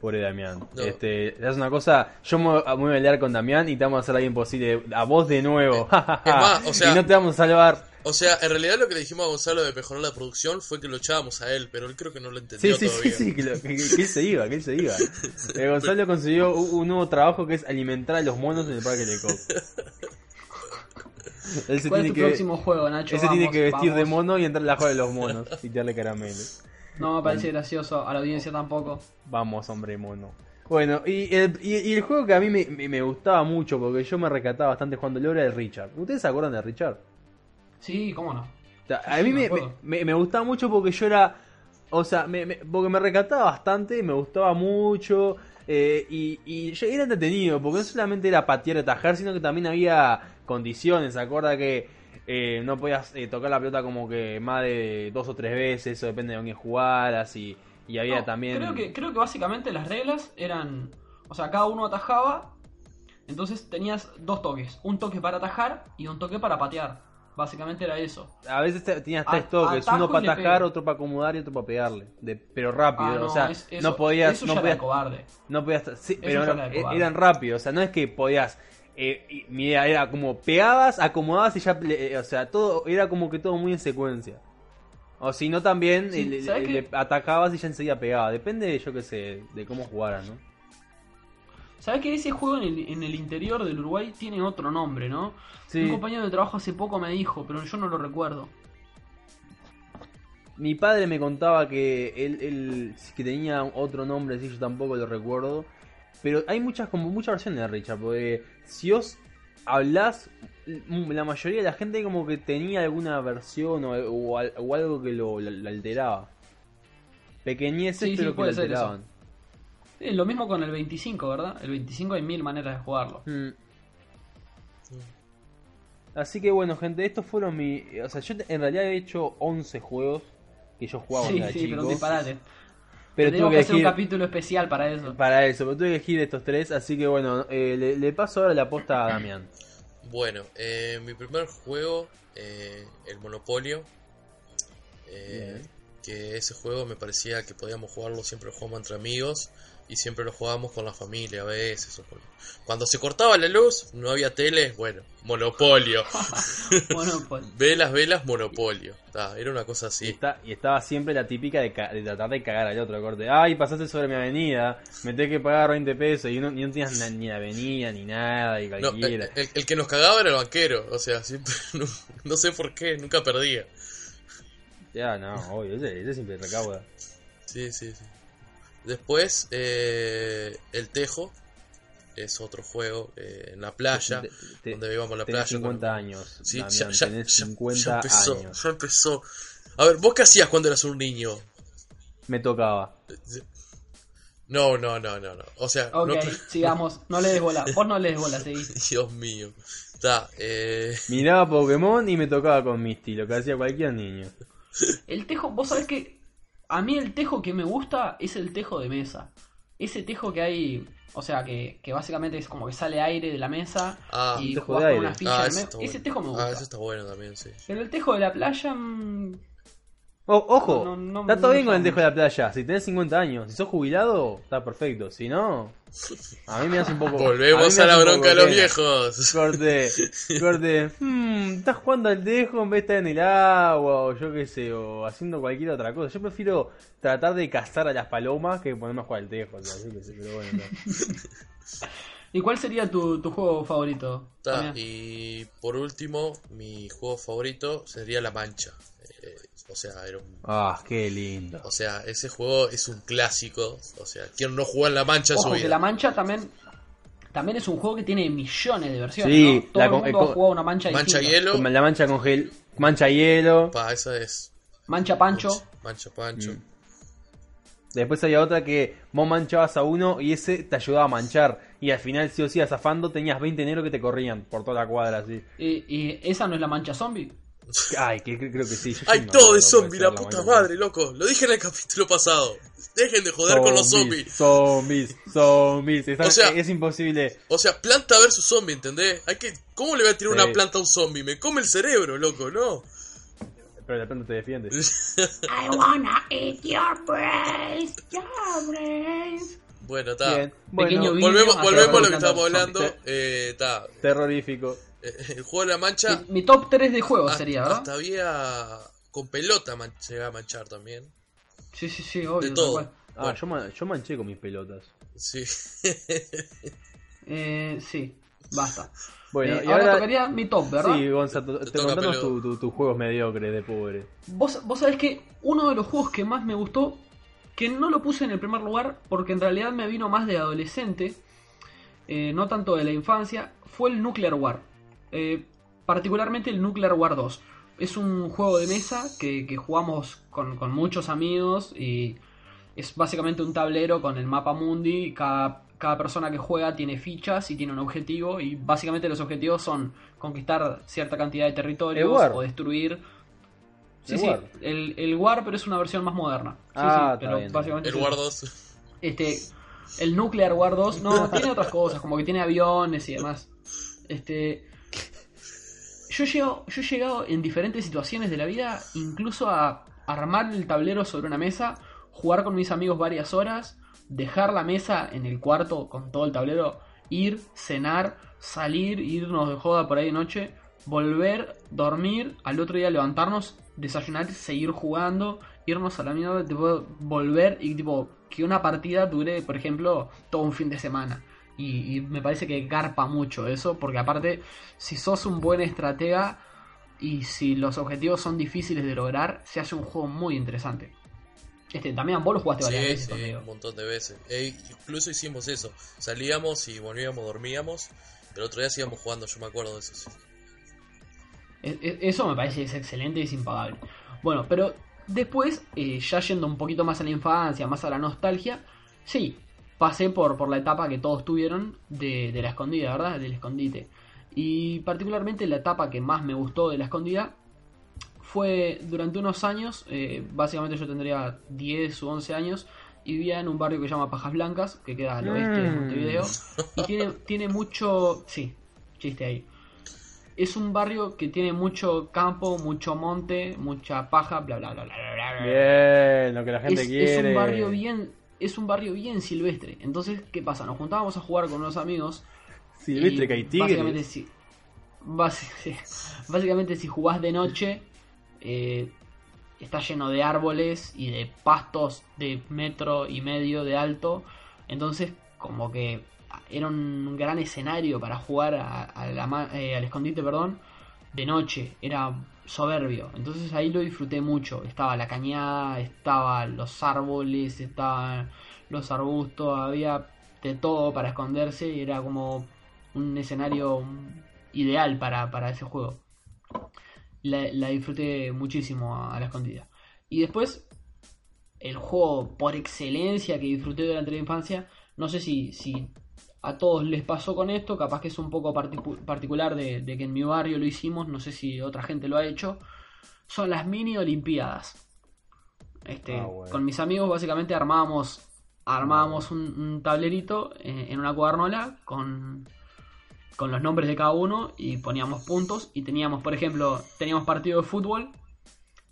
Pobre Damián. No. Este, es una cosa, yo me, voy a pelear con Damián y te vamos a hacer algo imposible. A vos de nuevo. Es más, o sea- y no te vamos a salvar. O sea, en realidad lo que le dijimos a Gonzalo de mejorar la producción fue que lo echábamos a él, pero él creo que no lo Sí, entendió sí, sí, todavía. sí, que, lo- que- que él se iba, que él se iba. Eh, Gonzalo consiguió un, un nuevo trabajo que es alimentar a los monos en el parque de Coq. Él se ¿Cuál tiene es tu que, próximo juego, Nacho? él se tiene Vamos, que vestir de mono y entrar a la joda de los monos y tirarle caramelos. No me parece gracioso. A la audiencia tampoco. Vamos, hombre mono. Bueno, y el, y, y el juego que a mí me, me- me gustaba mucho, porque yo me recataba bastante jugando LoL, era el Richard. ¿Ustedes se acuerdan de Richard? Sí, cómo no. Sí, a mí me me, acuerdo. me, me gustaba mucho porque yo era. O sea, me, me- porque me recataba bastante, me gustaba mucho. eh, y, y yo era entretenido, porque no solamente era patear y atajar, sino que también había condiciones. ¿Se acuerda que eh, no podías eh, tocar la pelota como que más de dos o tres veces? Eso depende de dónde jugaras. Y, y había No, también. Creo que, creo que básicamente las reglas eran. O sea, cada uno atajaba. Entonces tenías dos toques: un toque para atajar y un toque para patear. Básicamente era eso. A veces te- tenías tres toques, uno para pego. otro para acomodar y otro para pegarle. De, pero rápido, Ah, o sea, es- eso- no podías, Eso no podías era cobarde. No podías. Sí, pero no, e- eran rápidos. O sea, no es que podías. eh, y- mira, era como pegabas, acomodabas y ya. eh, o sea, todo era como que todo muy en secuencia. O si no, también Sí, eh, le, ¿sabes le- qué? le atacabas y ya enseguida pegaba. Depende, yo qué sé, de cómo jugaras, ¿no? ¿Sabes que ese juego en el, en el interior del Uruguay tiene otro nombre, no? Sí. Un compañero de trabajo hace poco me dijo, pero yo no lo recuerdo. Mi padre me contaba que él, él que tenía otro nombre, sí, yo tampoco lo recuerdo. Pero hay muchas, como muchas versiones de Richard, porque si os hablas, la mayoría de la gente como que tenía alguna versión o, o al- o algo que lo, lo- lo alteraba. Pequeñeces, Sí, sí, pero que lo ser alteraban. Sí, lo mismo con el 25, ¿verdad? El 25 hay mil maneras de jugarlo. Mm. Así que bueno, gente, estos fueron mi... O sea, yo en realidad he hecho 11 juegos que yo jugaba Sí, cuando era sí, chico. pero disparate. Pero tuve que que hacer un capítulo especial para eso. Para eso, pero tuve que elegir estos tres, así que bueno, eh, le, le paso ahora la posta a Damián. Bueno, eh, mi primer juego, eh, el Monopolio. eh, que ese juego me parecía que podíamos jugarlo, siempre lo jugamos entre amigos y siempre lo jugábamos con la familia a veces. Cuando se cortaba la luz, no había tele, bueno, Monopolio. Bueno, pues. Ve las velas, Monopolio. Ta, era una cosa Y, así. está, y estaba siempre la típica de, ca- de tratar de cagar al otro corte. Ay, pasaste sobre mi avenida, me tenés que pagar 20 pesos y no, y no tenías na- ni la avenida ni nada y No, cualquiera. el, el- el que nos cagaba era el banquero, o sea, siempre, no, no sé por qué, nunca perdía. Ya, no, obvio, ese, ese siempre recauda. Sí, sí, sí. Después, eh, el Tejo es otro juego eh, en la playa, Te- te- donde a la tenés playa. 50 con- años, Sí, Damián, ya, ya- tenés ya- 50 ya empezó, años. ya empezó. A ver, ¿vos qué hacías cuando eras un niño? Me tocaba. No, no, no, no, no. O sea, Ok, no- sigamos. No le des bola. Vos no le des bola, seguí. Dios mío. Está, eh, Miraba Pokémon y me tocaba con Misty, lo que hacía cualquier niño. El tejo, vos sabés que a mí el tejo que me gusta es el tejo de mesa. Ese tejo que hay, o sea, que, que básicamente es como que sale aire de la mesa Ah, y jugás con aire. una ficha ah, ese, Ese tejo me gusta. Ah, ese está bueno también, sí. Pero el tejo de la playa... mm, O- ojo, No, no, está todo bien con el dejo de la playa. Si tenés 50 años, si sos jubilado, está perfecto. Si no, a mí me hace un poco. Volvemos a, la bronca de los viejos. Corte, corte. Hmm, estás jugando al dejo en vez de estar en el agua, o yo qué sé, o haciendo cualquier otra cosa. Yo prefiero tratar de cazar a las palomas que ponerme a jugar al dejo. o sea, yo qué sé, pero bueno. no. ¿Y cuál sería tu, tu juego favorito? Está, Damián? y por último, mi juego favorito sería La Mancha. Eh, o sea, era un- Ah, qué lindo. o sea, ese juego es un clásico. O sea, ¿quién no jugó en La Mancha su Ojo, que vida? la mancha también... También es un juego que tiene millones de versiones, Sí, ¿no? Todo la el mundo eh, ha jugado una mancha Mancha distinta. hielo. Como la mancha con gel, mancha hielo. Pa, esa es. Mancha pancho. Mancha Pancho. Mm. Después había otra que vos manchabas a uno y ese te ayudaba a manchar. Y al final, si o sí, zafando, tenías 20 negros que te corrían por toda la cuadra así. Y, y esa no es la mancha zombie. Ay, que, que- creo que sí. me todo puede zombie, la puta madre, loco. Lo dije en el capítulo pasado. Dejen de joder con los zombies. Zombies, zombies. Está- O sea- es imposible. O sea, planta versus zombie, ¿entendés? Hay que... ¿Cómo le voy a tirar Sí. una planta a un zombie? Me come el cerebro, loco, ¿no? Pero de pronto te defiende. I wanna eat your brains, your brains. Bueno, está. Bueno, Volvemos, volvemos a lo que estábamos hablando. Eh, Está. terrorífico. El juego de la mancha. Mi, mi top 3 de juegos hasta, sería, ¿verdad? hasta había. Con pelota man- llegaba a manchar también. Sí, sí, sí, obvio. De todo. Ah, Bueno. yo, man- yo manché con mis pelotas. Sí. Eh, sí, basta. Bueno, Eh, y ahora, ahora. tocaría mi top, ¿verdad? Sí, Gonzalo, te, Te contanos peludo. tu- tu- tus juegos mediocres de pobre. Vos, vos sabés que uno de los juegos que más me gustó, que no lo puse en el primer lugar, porque en realidad me vino más de adolescente, eh, no tanto de la infancia, fue el Nuclear War. Eh, particularmente el Nuclear War 2. Es un juego de mesa que, que jugamos con, con muchos amigos y es básicamente un tablero con el mapa mundi. Cada, cada persona que juega tiene fichas y tiene un objetivo y básicamente los objetivos son conquistar cierta cantidad de territorios o destruir Sí, El sí, War. el, el War, pero es una versión más moderna. Sí, Ah, sí, está pero bien. básicamente El War eso. 2. Este, el Nuclear War 2, no, tiene otras cosas, como que tiene aviones y demás. Este, yo he llegado, yo he llegado en diferentes situaciones de la vida, incluso a armar el tablero sobre una mesa, jugar con mis amigos varias horas, dejar la mesa en el cuarto con todo el tablero, ir, cenar, salir, irnos de joda por ahí de noche, volver, dormir, al otro día levantarnos, desayunar, seguir jugando, irnos a la mierda, volver y tipo que una partida dure, por ejemplo, todo un fin de semana. Y, y me parece que garpa mucho eso, porque aparte, si sos un buen estratega y si los objetivos son difíciles de lograr, se hace un juego muy interesante. Este, también vos lo jugaste varias Sí, veces sí, un montón de veces. E incluso hicimos eso. Salíamos y volvíamos, dormíamos. Pero otro día seguíamos jugando, yo me acuerdo de eso. E- e- Eso me parece que es excelente y es impagable. Bueno, pero después, eh, ya yendo un poquito más a la infancia, más a la nostalgia, sí, pasé por, por la etapa que todos tuvieron de, de la escondida, ¿verdad? Del escondite. Y particularmente la etapa que más me gustó de la escondida fue durante unos años, eh, básicamente yo tendría 10 u 11 años, y vivía en un barrio que se llama Pajas Blancas, que queda al oeste de Mm. Montevideo, y tiene, tiene mucho... Sí, chiste ahí. Es un barrio que tiene mucho campo, mucho monte, mucha paja, bla bla bla bla bla. bla, bla. Bien, lo que la gente Es, quiere. es un barrio bien, es un barrio bien silvestre. Entonces, ¿qué pasa? Nos juntábamos a jugar con unos amigos. Silvestre que hay Básicamente, tigres. si, basi- sí. básicamente, si jugás de noche, eh, está lleno de árboles y de pastos de metro y medio de alto. Entonces, como que era un gran escenario para jugar a- a la ma- eh, al escondite, perdón, de noche. Era soberbio. Entonces ahí lo disfruté mucho. Estaba la cañada, estaban los árboles, estaban los arbustos, había de todo para esconderse y era como un escenario ideal para, para ese juego. La, disfruté muchísimo a, a la escondida. Y después, el juego por excelencia que disfruté durante la infancia. No sé si, si a todos les pasó con esto, capaz que es un poco particu- particular de, de que en mi barrio lo hicimos, no sé si otra gente lo ha hecho. Son las mini olimpiadas. Este, Ah, bueno. Con mis amigos básicamente armábamos, armábamos un, un tablerito eh, en una cuadernola con, con los nombres de cada uno y poníamos puntos y teníamos, por ejemplo, teníamos partido de fútbol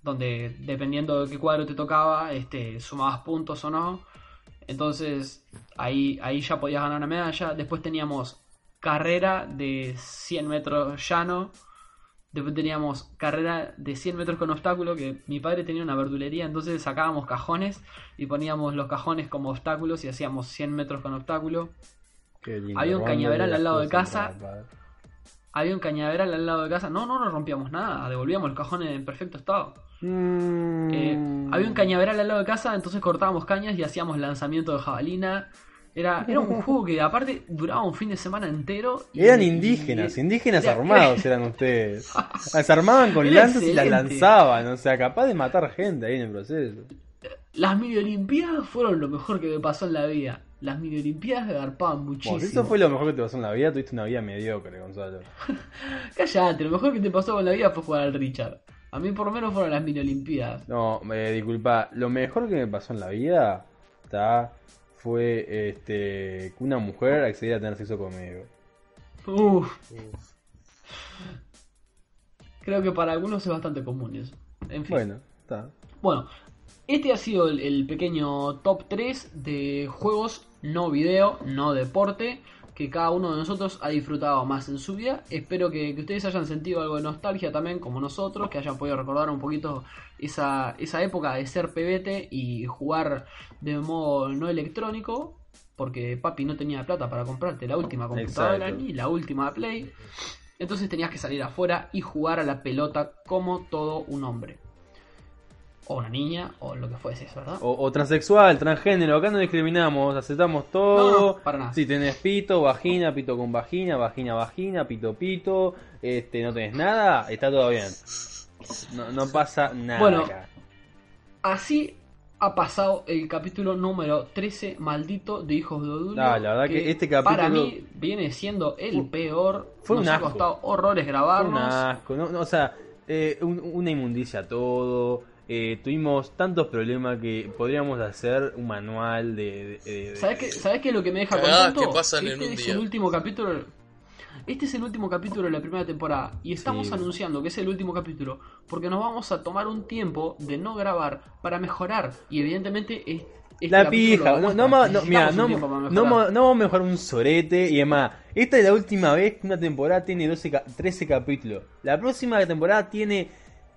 donde dependiendo de qué cuadro te tocaba, este, sumabas puntos o no. Entonces ahí, ahí ya podías ganar una medalla. Después teníamos carrera de 100 metros llano. Después teníamos carrera de 100 metros con obstáculo, que mi padre tenía una verdulería, entonces sacábamos cajones y poníamos los cajones como obstáculos y hacíamos 100 metros con obstáculo. Había un cañaveral al lado de casa. Había un cañaveral al lado de casa. No, no nos rompíamos nada, devolvíamos el cajón en perfecto estado. Mm. Eh, había un cañaveral al lado de casa, entonces cortábamos cañas y hacíamos lanzamiento de jabalina. Era, era un juego que aparte duraba un fin de semana entero. y- Eran indígenas, y- indígenas era- armados eran ustedes. Las armaban con lanzas y las lanzaban, o sea, capaz de matar gente ahí en el proceso. Las mini olimpiadas fueron lo mejor que me pasó en la vida. Las mini olimpiadas me garpaban muchísimo. Bueno, eso fue lo mejor que te pasó en la vida, tuviste una vida mediocre, Gonzalo. Callate, lo mejor que te pasó con la vida fue jugar al Richard. A mí por lo menos fueron las mini olimpiadas. No, me disculpa, lo mejor que me pasó en la vida ta, fue este que una mujer accediera a tener sexo conmigo. Uf, Uf. creo que para algunos es bastante común eso. En fin. Bueno, está. Bueno, este ha sido el, el pequeño top 3 de juegos no video, no deporte, que cada uno de nosotros ha disfrutado más en su vida. Espero que, que ustedes hayan sentido algo de nostalgia también, como nosotros, que hayan podido recordar un poquito esa, esa época de ser pebete y jugar de modo no electrónico. Porque papi no tenía plata para comprarte la última computadora Exacto. ni la última Play. Entonces tenías que salir afuera y jugar a la pelota como todo un hombre. O una niña, o lo que fuese, ¿verdad? O, o transexual, transgénero, acá no discriminamos, aceptamos todo. No, no, para nada. Si tenés pito, vagina, pito con vagina, vagina, vagina, pito, pito, este, no tenés nada, está todo bien. No, no pasa nada Bueno, acá. Así ha pasado el capítulo número 13, maldito, de Hijos de Odulio. Ah, la verdad que este Para capítulo- mí viene siendo el Fue- peor. fue Nos un ha asco. costado horrores Fue un grabarnos. asco, no, no, o sea, eh, un- una inmundicia todo. Eh, tuvimos tantos problemas que podríamos hacer un manual de. de- de- ¿Sabes qué, ¿Sabes qué es lo que me deja contento? que pasan Que en este un es día. el último capítulo. Este es el último capítulo de la primera temporada y estamos Sí. anunciando que es el último capítulo porque nos vamos a tomar un tiempo de no grabar para mejorar y evidentemente es este La pija, no, no, no, mira, un no, tiempo para no, no vamos a mejorar un sorete y demás. Esta es la última vez que una temporada tiene 12, ca- 13 capítulos. La próxima temporada tiene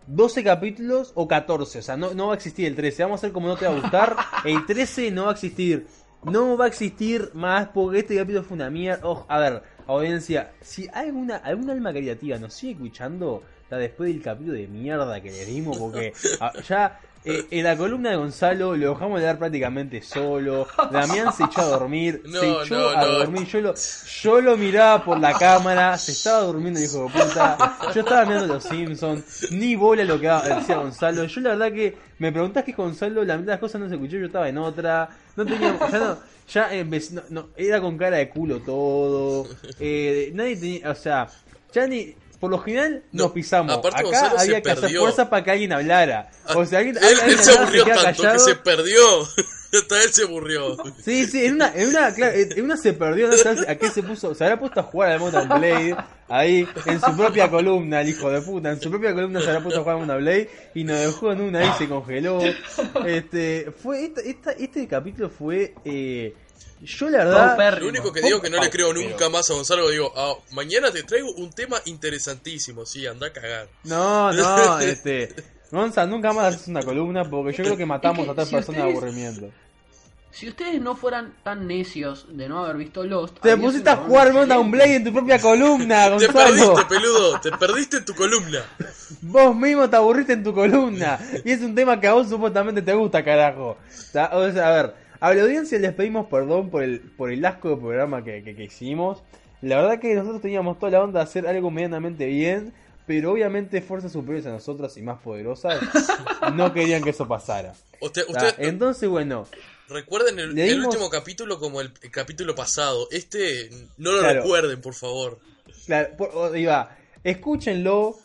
12 capítulos o 14. O sea, no, no va a existir el 13. Vamos a hacer como no te va a gustar. El 13 no va a existir. No va a existir más porque este capítulo fue una mierda. Ojo, a ver, audiencia, si hay alguna, alguna alma creativa nos sigue escuchando, está después del capítulo de mierda que le dimos, porque ah, ya eh, en la columna de Gonzalo lo dejamos de dar prácticamente solo. Damián se echó a dormir, No, se echó no, a no. dormir. Yo lo, yo lo miraba por la cámara, se estaba durmiendo el hijo de puta. Yo estaba mirando los Simpsons, ni bola lo que decía Gonzalo. Yo la verdad que me preguntás que Gonzalo, la mitad de las cosas no se escuchó, yo estaba en otra. No tenía, ya no, ya empecé- no, no, era con cara de culo todo. Eh, nadie tenía, o sea, ya ni. Por lo general nos No, pisamos. aparte Acá Gonzalo se había que hacer fuerza para que alguien hablara. O sea, alguien, él, alguien él se aburrió queda tanto callado. que se perdió. Hasta él se aburrió. Sí, sí, en una, en una, claro, en una se perdió, no sabes a qué se puso, se habrá puesto a jugar al Mountain Blade, ahí, en su propia columna, el hijo de puta, en su propia columna se habrá puesto a jugar al Mountain Blade y nos dejó en una y se congeló. Este, fue, esta, esta- este capítulo fue, eh, yo la verdad. Lo único que digo que no le creo nunca más a Gonzalo, digo, ah, mañana te traigo un tema interesantísimo, sí, anda a cagar. no, no, este, Gonza, nunca más haces una columna porque yo creo que matamos Es que a tal si persona de ustedes- aburrimiento. Si ustedes no fueran tan necios de no haber visto Lost, Te pusiste a jugar un Mountain. Blade en tu propia columna, Te Gonzalo. perdiste, peludo, te perdiste en tu columna. Vos mismo te aburriste en tu columna. Y es un tema que a vos supuestamente te gusta, carajo. O sea, a ver, a la audiencia les pedimos perdón por el, por el asco de programa que, que- que hicimos. La verdad que nosotros teníamos toda la onda de hacer algo medianamente bien. pero obviamente fuerzas superiores a nosotras y más poderosas no querían que eso pasara. Usted, usted- Entonces, bueno, recuerden el, último capítulo como el, el capítulo pasado. Este no lo Claro. recuerden, por favor. Claro, por- iba, escúchenlo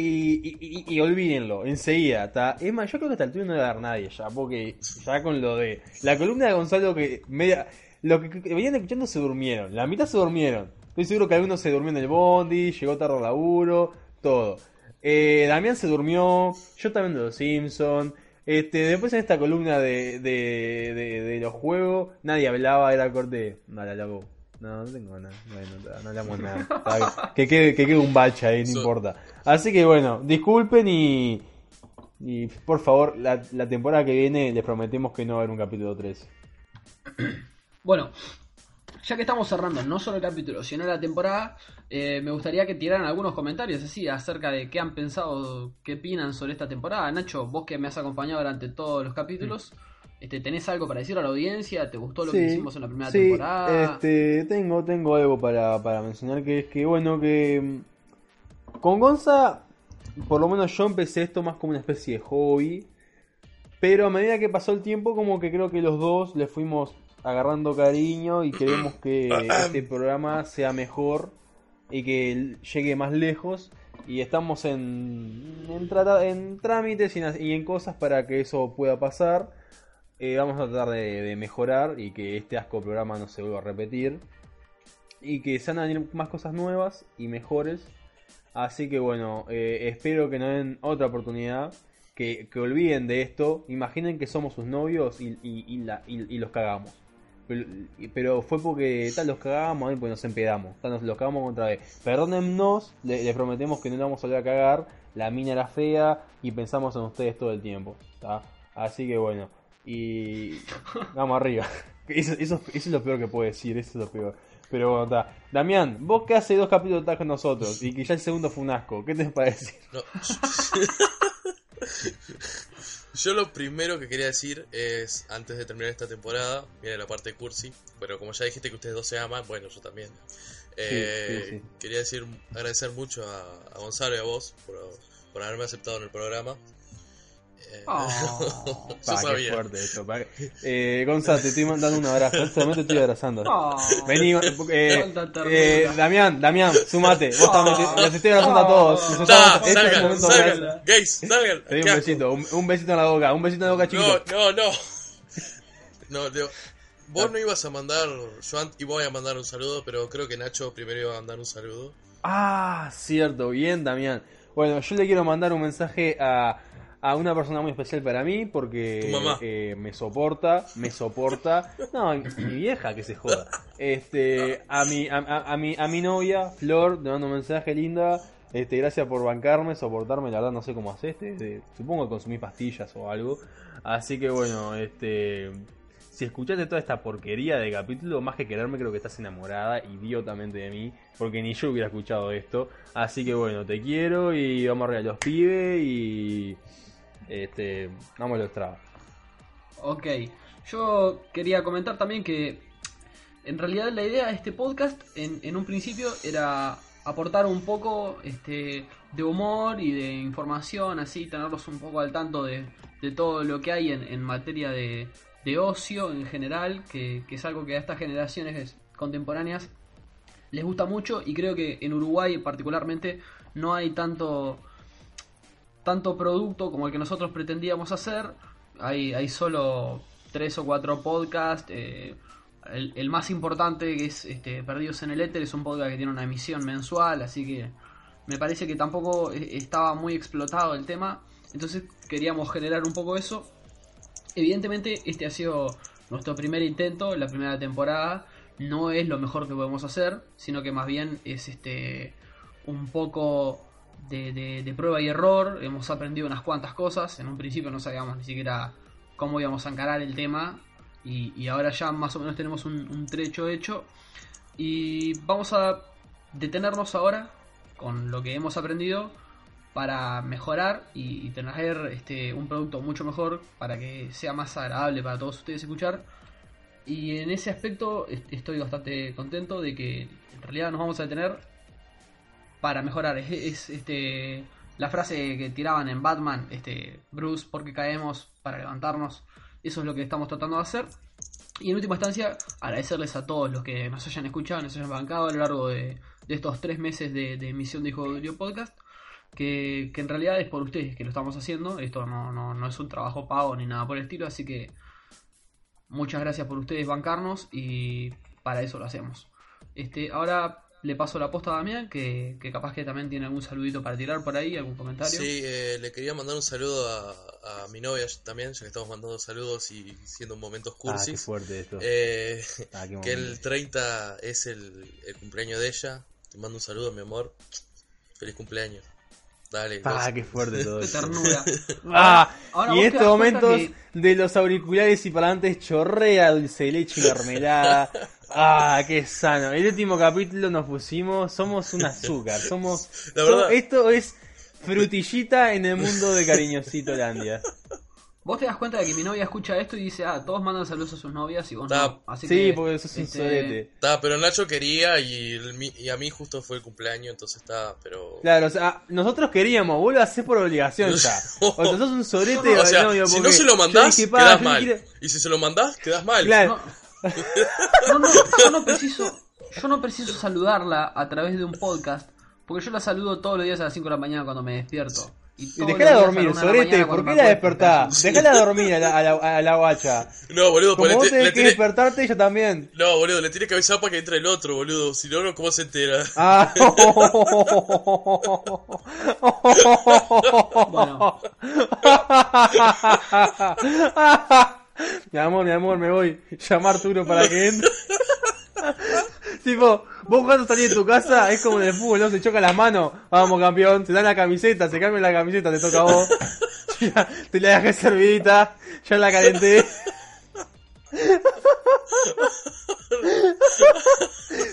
y, y, olvídenlo enseguida. Es más, yo creo que hasta el tuyo no le va a dar nadie ya, porque ya con lo de la columna de Gonzalo que media, lo que, venían escuchando se durmieron, la mitad se durmieron. Estoy seguro que algunos se durmió en el bondi, llegó tarde laburo, todo. Eh, Damián se durmió, yo también de los Simpsons. Este, después en esta columna de, de, de, los juegos, nadie hablaba, era corte. No, la. No, no tengo nada. Bueno, no, hablamos nada. Que quede, que quede un bache ahí, no So- importa. Así que bueno, disculpen y. Y por favor, la, la temporada que viene les prometemos que no va a haber un capítulo 3. Bueno, ya que estamos cerrando no solo el capítulo, sino la temporada, eh, me gustaría que tiraran algunos comentarios así acerca de qué han pensado, qué opinan sobre esta temporada. Nacho, vos que me has acompañado durante todos los capítulos, este, ¿tenés algo para decir a la audiencia? ¿Te gustó lo que hicimos en la primera sí, temporada? Este, tengo, tengo algo para, para mencionar que es que, bueno, que mm, con Gonza, por lo menos yo empecé esto más como una especie de hobby, pero a medida que pasó el tiempo, como que creo que los dos le fuimos agarrando cariño y queremos que este programa sea mejor y que llegue más lejos. Y estamos en, en, en trámites y en, y en cosas para que eso pueda pasar. Eh, vamos a tratar de, mejorar y que este asco programa no se vuelva a repetir. Y que se van a venir más cosas nuevas y mejores. Así que bueno, eh, espero que nos den otra oportunidad. Que, que olviden de esto. Imaginen que somos sus novios y, y- la- los cagamos. Pero, fue porque tal los cagamos y pues nos empedamos. Tal, nos los cagamos otra vez. Perdónennos, le- les prometemos que no nos vamos a volver a cagar. La mina era fea y pensamos en ustedes todo el tiempo. ¿tá? Así que bueno. Y vamos arriba. Eso, eso, eso es lo peor que puedo decir, eso es lo peor. Pero bueno, está. Damián, vos que hace dos capítulos estás con nosotros y que ya el segundo fue un asco, ¿qué tenés para decir? No. Yo lo primero que quería decir es, antes de terminar esta temporada, viene la parte cursi, pero como ya dijiste que ustedes dos se aman, bueno, yo también. Eh, sí, sí. Quería decir, agradecer mucho a, a Gonzalo y a vos por, por haberme aceptado en el programa. Eh, Oh. yo Pa, qué fuerte esto. pa. Eh, Gonza, te estoy mandando un abrazo. En este te estoy abrazando. Oh. Vení, eh, ternura. eh, Damián, Damián, sumate. Vos también, te- los estoy abrazando a todos. Los Ta, estamos- este es el salgan, salgan, gays, salgan. Te doy un besito, un, un besito en la boca, un besito en la boca, chiquito. No, no, no. No, Leo, vos no ibas a mandar, yo an- iba a mandar un saludo, pero creo que Nacho primero iba a mandar un saludo. Ah, cierto, bien, Damián. Bueno, yo le quiero mandar un mensaje a, a una persona muy especial para mí porque eh, me soporta, me soporta. No, mi vieja que se joda. Este, a mi, a, a- a mi, a mi novia, Flor, te mando un mensaje linda. Este, gracias por bancarme, soportarme, la verdad no sé cómo haces, este, supongo que consumí pastillas o algo. Así que bueno, este, si escuchaste toda esta porquería de capítulo, más que quererme, creo que estás enamorada idiotamente de mí, porque ni yo hubiera escuchado esto. Así que bueno, te quiero y vamos arriba a los pibes y este, vamos a los trabajos. Ok, yo quería comentar también que en realidad la idea de este podcast en, en un principio era aportar un poco este, de humor y de información, así tenerlos un poco al tanto de, de todo lo que hay en, materia de, de ocio en general, que es algo que a estas generaciones contemporáneas les gusta mucho y creo que en Uruguay particularmente no hay tanto tanto producto como el que nosotros pretendíamos hacer. Hay, hay solo tres o cuatro podcasts. eh, el, más importante que es este, Perdidos en el Éter es un podcast que tiene una emisión mensual, así que me parece que tampoco eh, estaba muy explotado el tema. Entonces queríamos generar un poco eso. Evidentemente este ha sido nuestro primer intento, la primera temporada. No es lo mejor que podemos hacer, sino que más bien es este un poco de, prueba y error. Hemos aprendido unas cuantas cosas. En un principio no sabíamos ni siquiera cómo íbamos a encarar el tema. Y, ahora ya más o menos tenemos un, trecho hecho. Y vamos a detenernos ahora con lo que hemos aprendido para mejorar y, y tener este, un producto mucho mejor para que sea más agradable para todos ustedes escuchar. Y en ese aspecto est- estoy bastante contento de que en realidad nos vamos a detener para mejorar. Es, es, este la frase que tiraban en Batman, este Bruce, porque caemos para levantarnos. Eso es lo que estamos tratando de hacer. Y en última instancia, agradecerles a todos los que nos hayan escuchado, nos hayan bancado a lo largo de, de estos tres meses de, de emisión de Hijo de Podcast. Que, que, en realidad es por ustedes que lo estamos haciendo. Esto no, no, no es un trabajo pago ni nada por el estilo. Así que muchas gracias por ustedes bancarnos y para eso lo hacemos. Este, ahora le paso la posta a Damián, que, que, capaz que también tiene algún saludito para tirar por ahí, algún comentario. Sí, eh, le quería mandar un saludo a, a, mi novia también, ya que estamos mandando saludos y siendo momentos cursis. Ah, qué fuerte esto. Eh, ah, qué que el 30 es el, el, cumpleaños de ella. Te mando un saludo, mi amor. Feliz cumpleaños. Dale. Ah, qué fuerte todo. Qué ternura. ah, ahora, y en estos momentos que... de los auriculares y parlantes chorrea dulce de leche y mermelada. Ah, qué sano. El último capítulo nos pusimos, somos un azúcar, somos... La verdad... esto es frutillita en el mundo de Cariñosito Landia. Vos te das cuenta de que mi novia escucha esto y dice, ah, todos mandan saludos a sus novias y vos Ta, no. Así sí, que, porque eso es un este, solete. Ta, pero Nacho quería y, el, y, a mí justo fue el cumpleaños, entonces está, pero... Claro, o sea, nosotros queríamos, vos lo hacés por obligación ya. O sea, sos un solete o sea, novio, si no se lo mandás, dije, quedás mal. Quiero... Y si se lo mandás, quedás mal. Claro. No, no, no, yo no preciso, yo no preciso saludarla a través de un podcast, porque yo la saludo todos los días a las 5 de la mañana cuando me despierto. Y dejala dormir, Sorete, ¿por qué la despertás? Dejala dormir a la, a, la, a la guacha. No, boludo, Como vos le, tenés que tiene- despertarte, ella también. No, boludo, le tiene que avisar para que entre el otro, boludo. Si no, no, ¿cómo se entera? Ah. Bueno. mi amor, mi amor, me voy. Llama a Arturo para que entre. tipo, vos cuando salís de tu casa es como en el fútbol, ¿no? Se chocan las manos. Vamos, campeón. Se dan la camiseta, se cambia la camiseta, te toca a vos. Ya, te la dejé servidita, ya la calenté.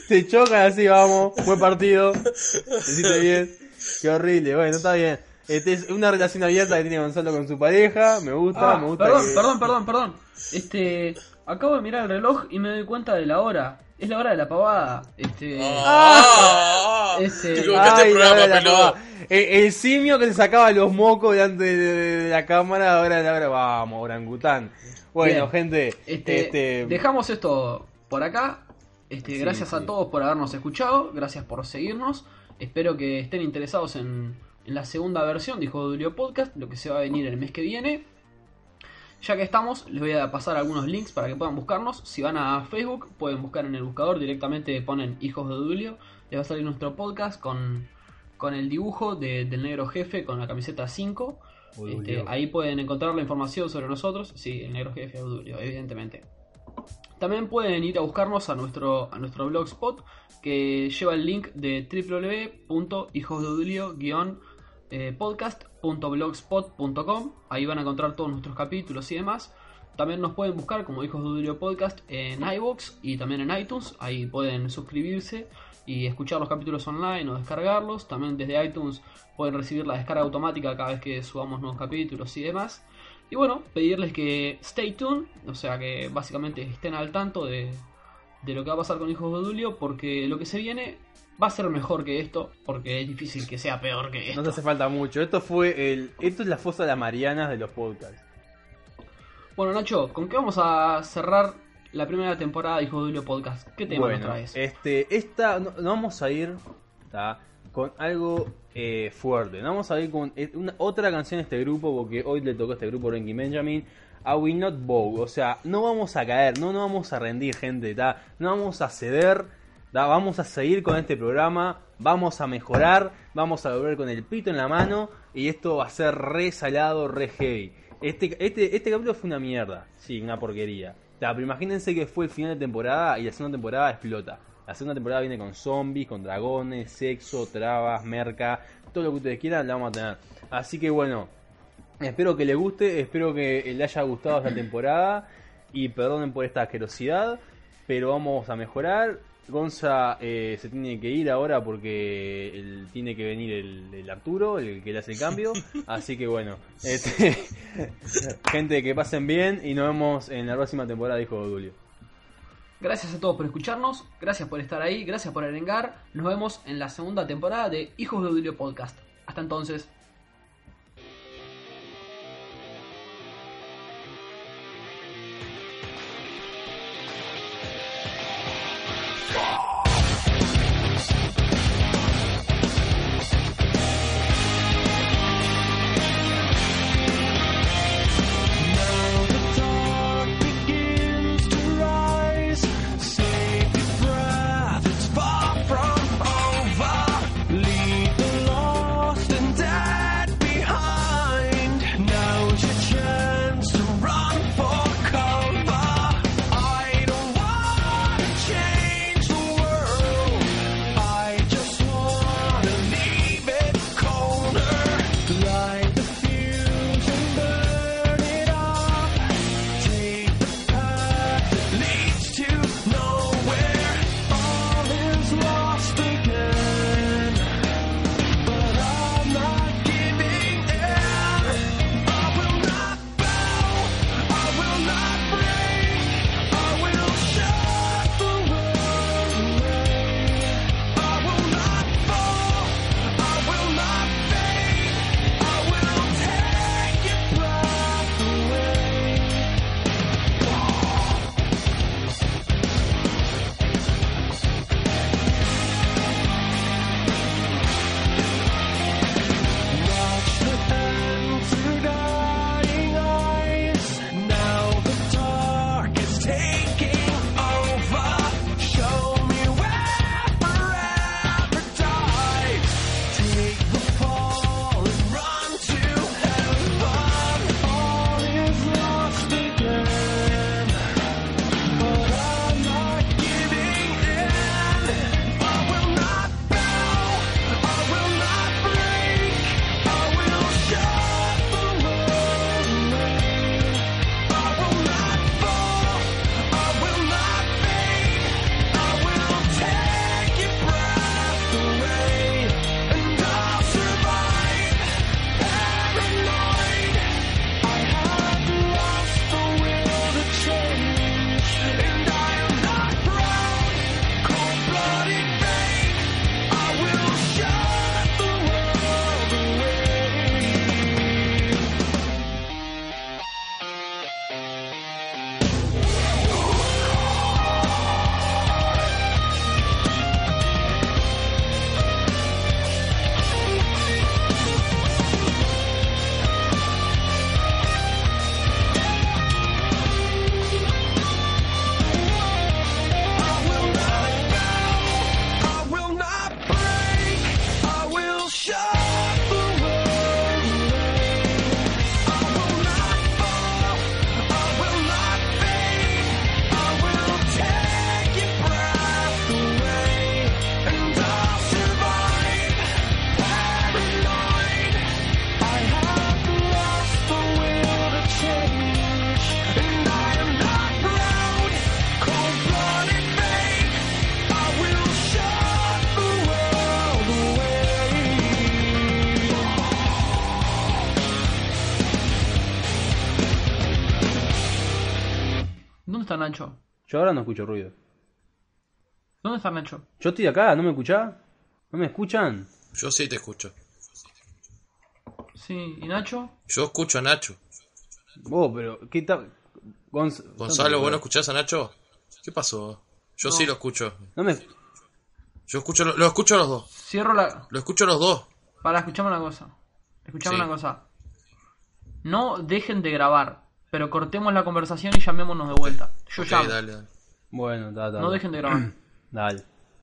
Se chocan así, vamos. Buen partido. Te hiciste bien. Qué horrible. Bueno, está bien. Este es una relación abierta que tiene Gonzalo con su pareja. Me gusta, Ah, me gusta. perdón, que- perdón, perdón, perdón. Este, acabo de mirar el reloj y me doy cuenta de la hora. Es la hora de la pavada. Este, Ah, Este- te equivocaste Ay, el la la simio que le sacaba los mocos delante de, de- de la cámara, ahora la hora, vamos, orangután. Bueno, Bien. gente, Este, este, dejamos esto por acá. Este, Sí, gracias sí. a todos por habernos escuchado, gracias por seguirnos. Espero que estén interesados en, en la segunda versión de Hijo de Julio Podcast, lo que se va a venir el mes que viene. Ya que estamos, les voy a pasar algunos links para que puedan buscarnos. Si van a Facebook, pueden buscar en el buscador directamente, ponen Hijos de Dulio. Les va a salir nuestro podcast con, con el dibujo de- del negro jefe con la camiseta 5. Odulio. Este, ahí pueden encontrar la información sobre nosotros. Sí, el negro jefe Audulio, evidentemente. También pueden ir a buscarnos a nuestro, a nuestro blogspot que lleva el link de www.hijosdeudulio-podcast.blogspot.com. Ahí van a encontrar todos nuestros capítulos y demás. También nos pueden buscar como Hijos de Udulio Podcast en iVoox y también en iTunes. Ahí pueden suscribirse y escuchar los capítulos online o descargarlos. También desde iTunes pueden recibir la descarga automática cada vez que subamos nuevos capítulos y demás. Y bueno, pedirles que stay tuned, o sea que básicamente estén al tanto de, de lo que va a pasar con Hijos de Dulio, porque lo que se viene va a ser mejor que esto, porque es difícil que sea peor que esto. no te hace falta mucho. Esto fue el, esto es la fosa de las Marianas de los podcasts. Bueno, Nacho, ¿con qué vamos a cerrar la primera temporada de Hijos de Dulio Podcast? ¿Qué tema nos Bueno, traes? este, esta, no, no vamos a ir ¿tá? con algo eh, fuerte. No vamos a ir con eh, una, otra canción de este grupo, porque hoy le tocó a este grupo Ranking Benjamin. I will not bow. O sea, no vamos a caer, no nos vamos a rendir, gente. ¿tá? No vamos a ceder. Vamos a seguir con este programa. Vamos a mejorar. Vamos a volver con el pito en la mano. Y esto va a ser re salado, re heavy. Este, este, este capítulo fue una mierda. Sí, una porquería. Pero imagínense que fue el final de temporada y la segunda temporada explota. La segunda temporada viene con zombies, con dragones, sexo, trabas, merca, todo lo que ustedes quieran, la vamos a tener. Así que bueno, espero que les guste, espero que les haya gustado esta temporada y perdonen por esta asquerosidad, pero vamos a mejorar. Gonza eh, se tiene que ir ahora porque tiene que venir el, Arturo, el que le hace el cambio. Así que bueno, este, gente, que pasen bien y nos vemos en la próxima temporada, dijo Julio. Gracias a todos por escucharnos, gracias por estar ahí, gracias por arengar. Nos vemos en la segunda temporada de Hijos de Odulio Podcast. Hasta entonces. Ahora no escucho ruido. ¿Dónde está Nacho? Yo estoy acá, ¿no me escuchás? ¿No me escuchan? Yo sí te escucho. Sí, ¿y Nacho? Yo escucho a Nacho. Vos, pero ¿qué tal? Gonzalo, ¿vos no escuchás a Nacho? ¿Qué pasó? Yo sí lo escucho. No me... Yo escucho, lo, escucho a los dos. Cierro la... Lo escucho a los dos. Para, escuchamos una cosa. Escuchamos una cosa. No dejen de grabar. Pero cortemos la conversación y llamémonos de vuelta. Yo okay, llamo. Dale, dale. Bueno, dale, dale. No dejen de grabar. dale.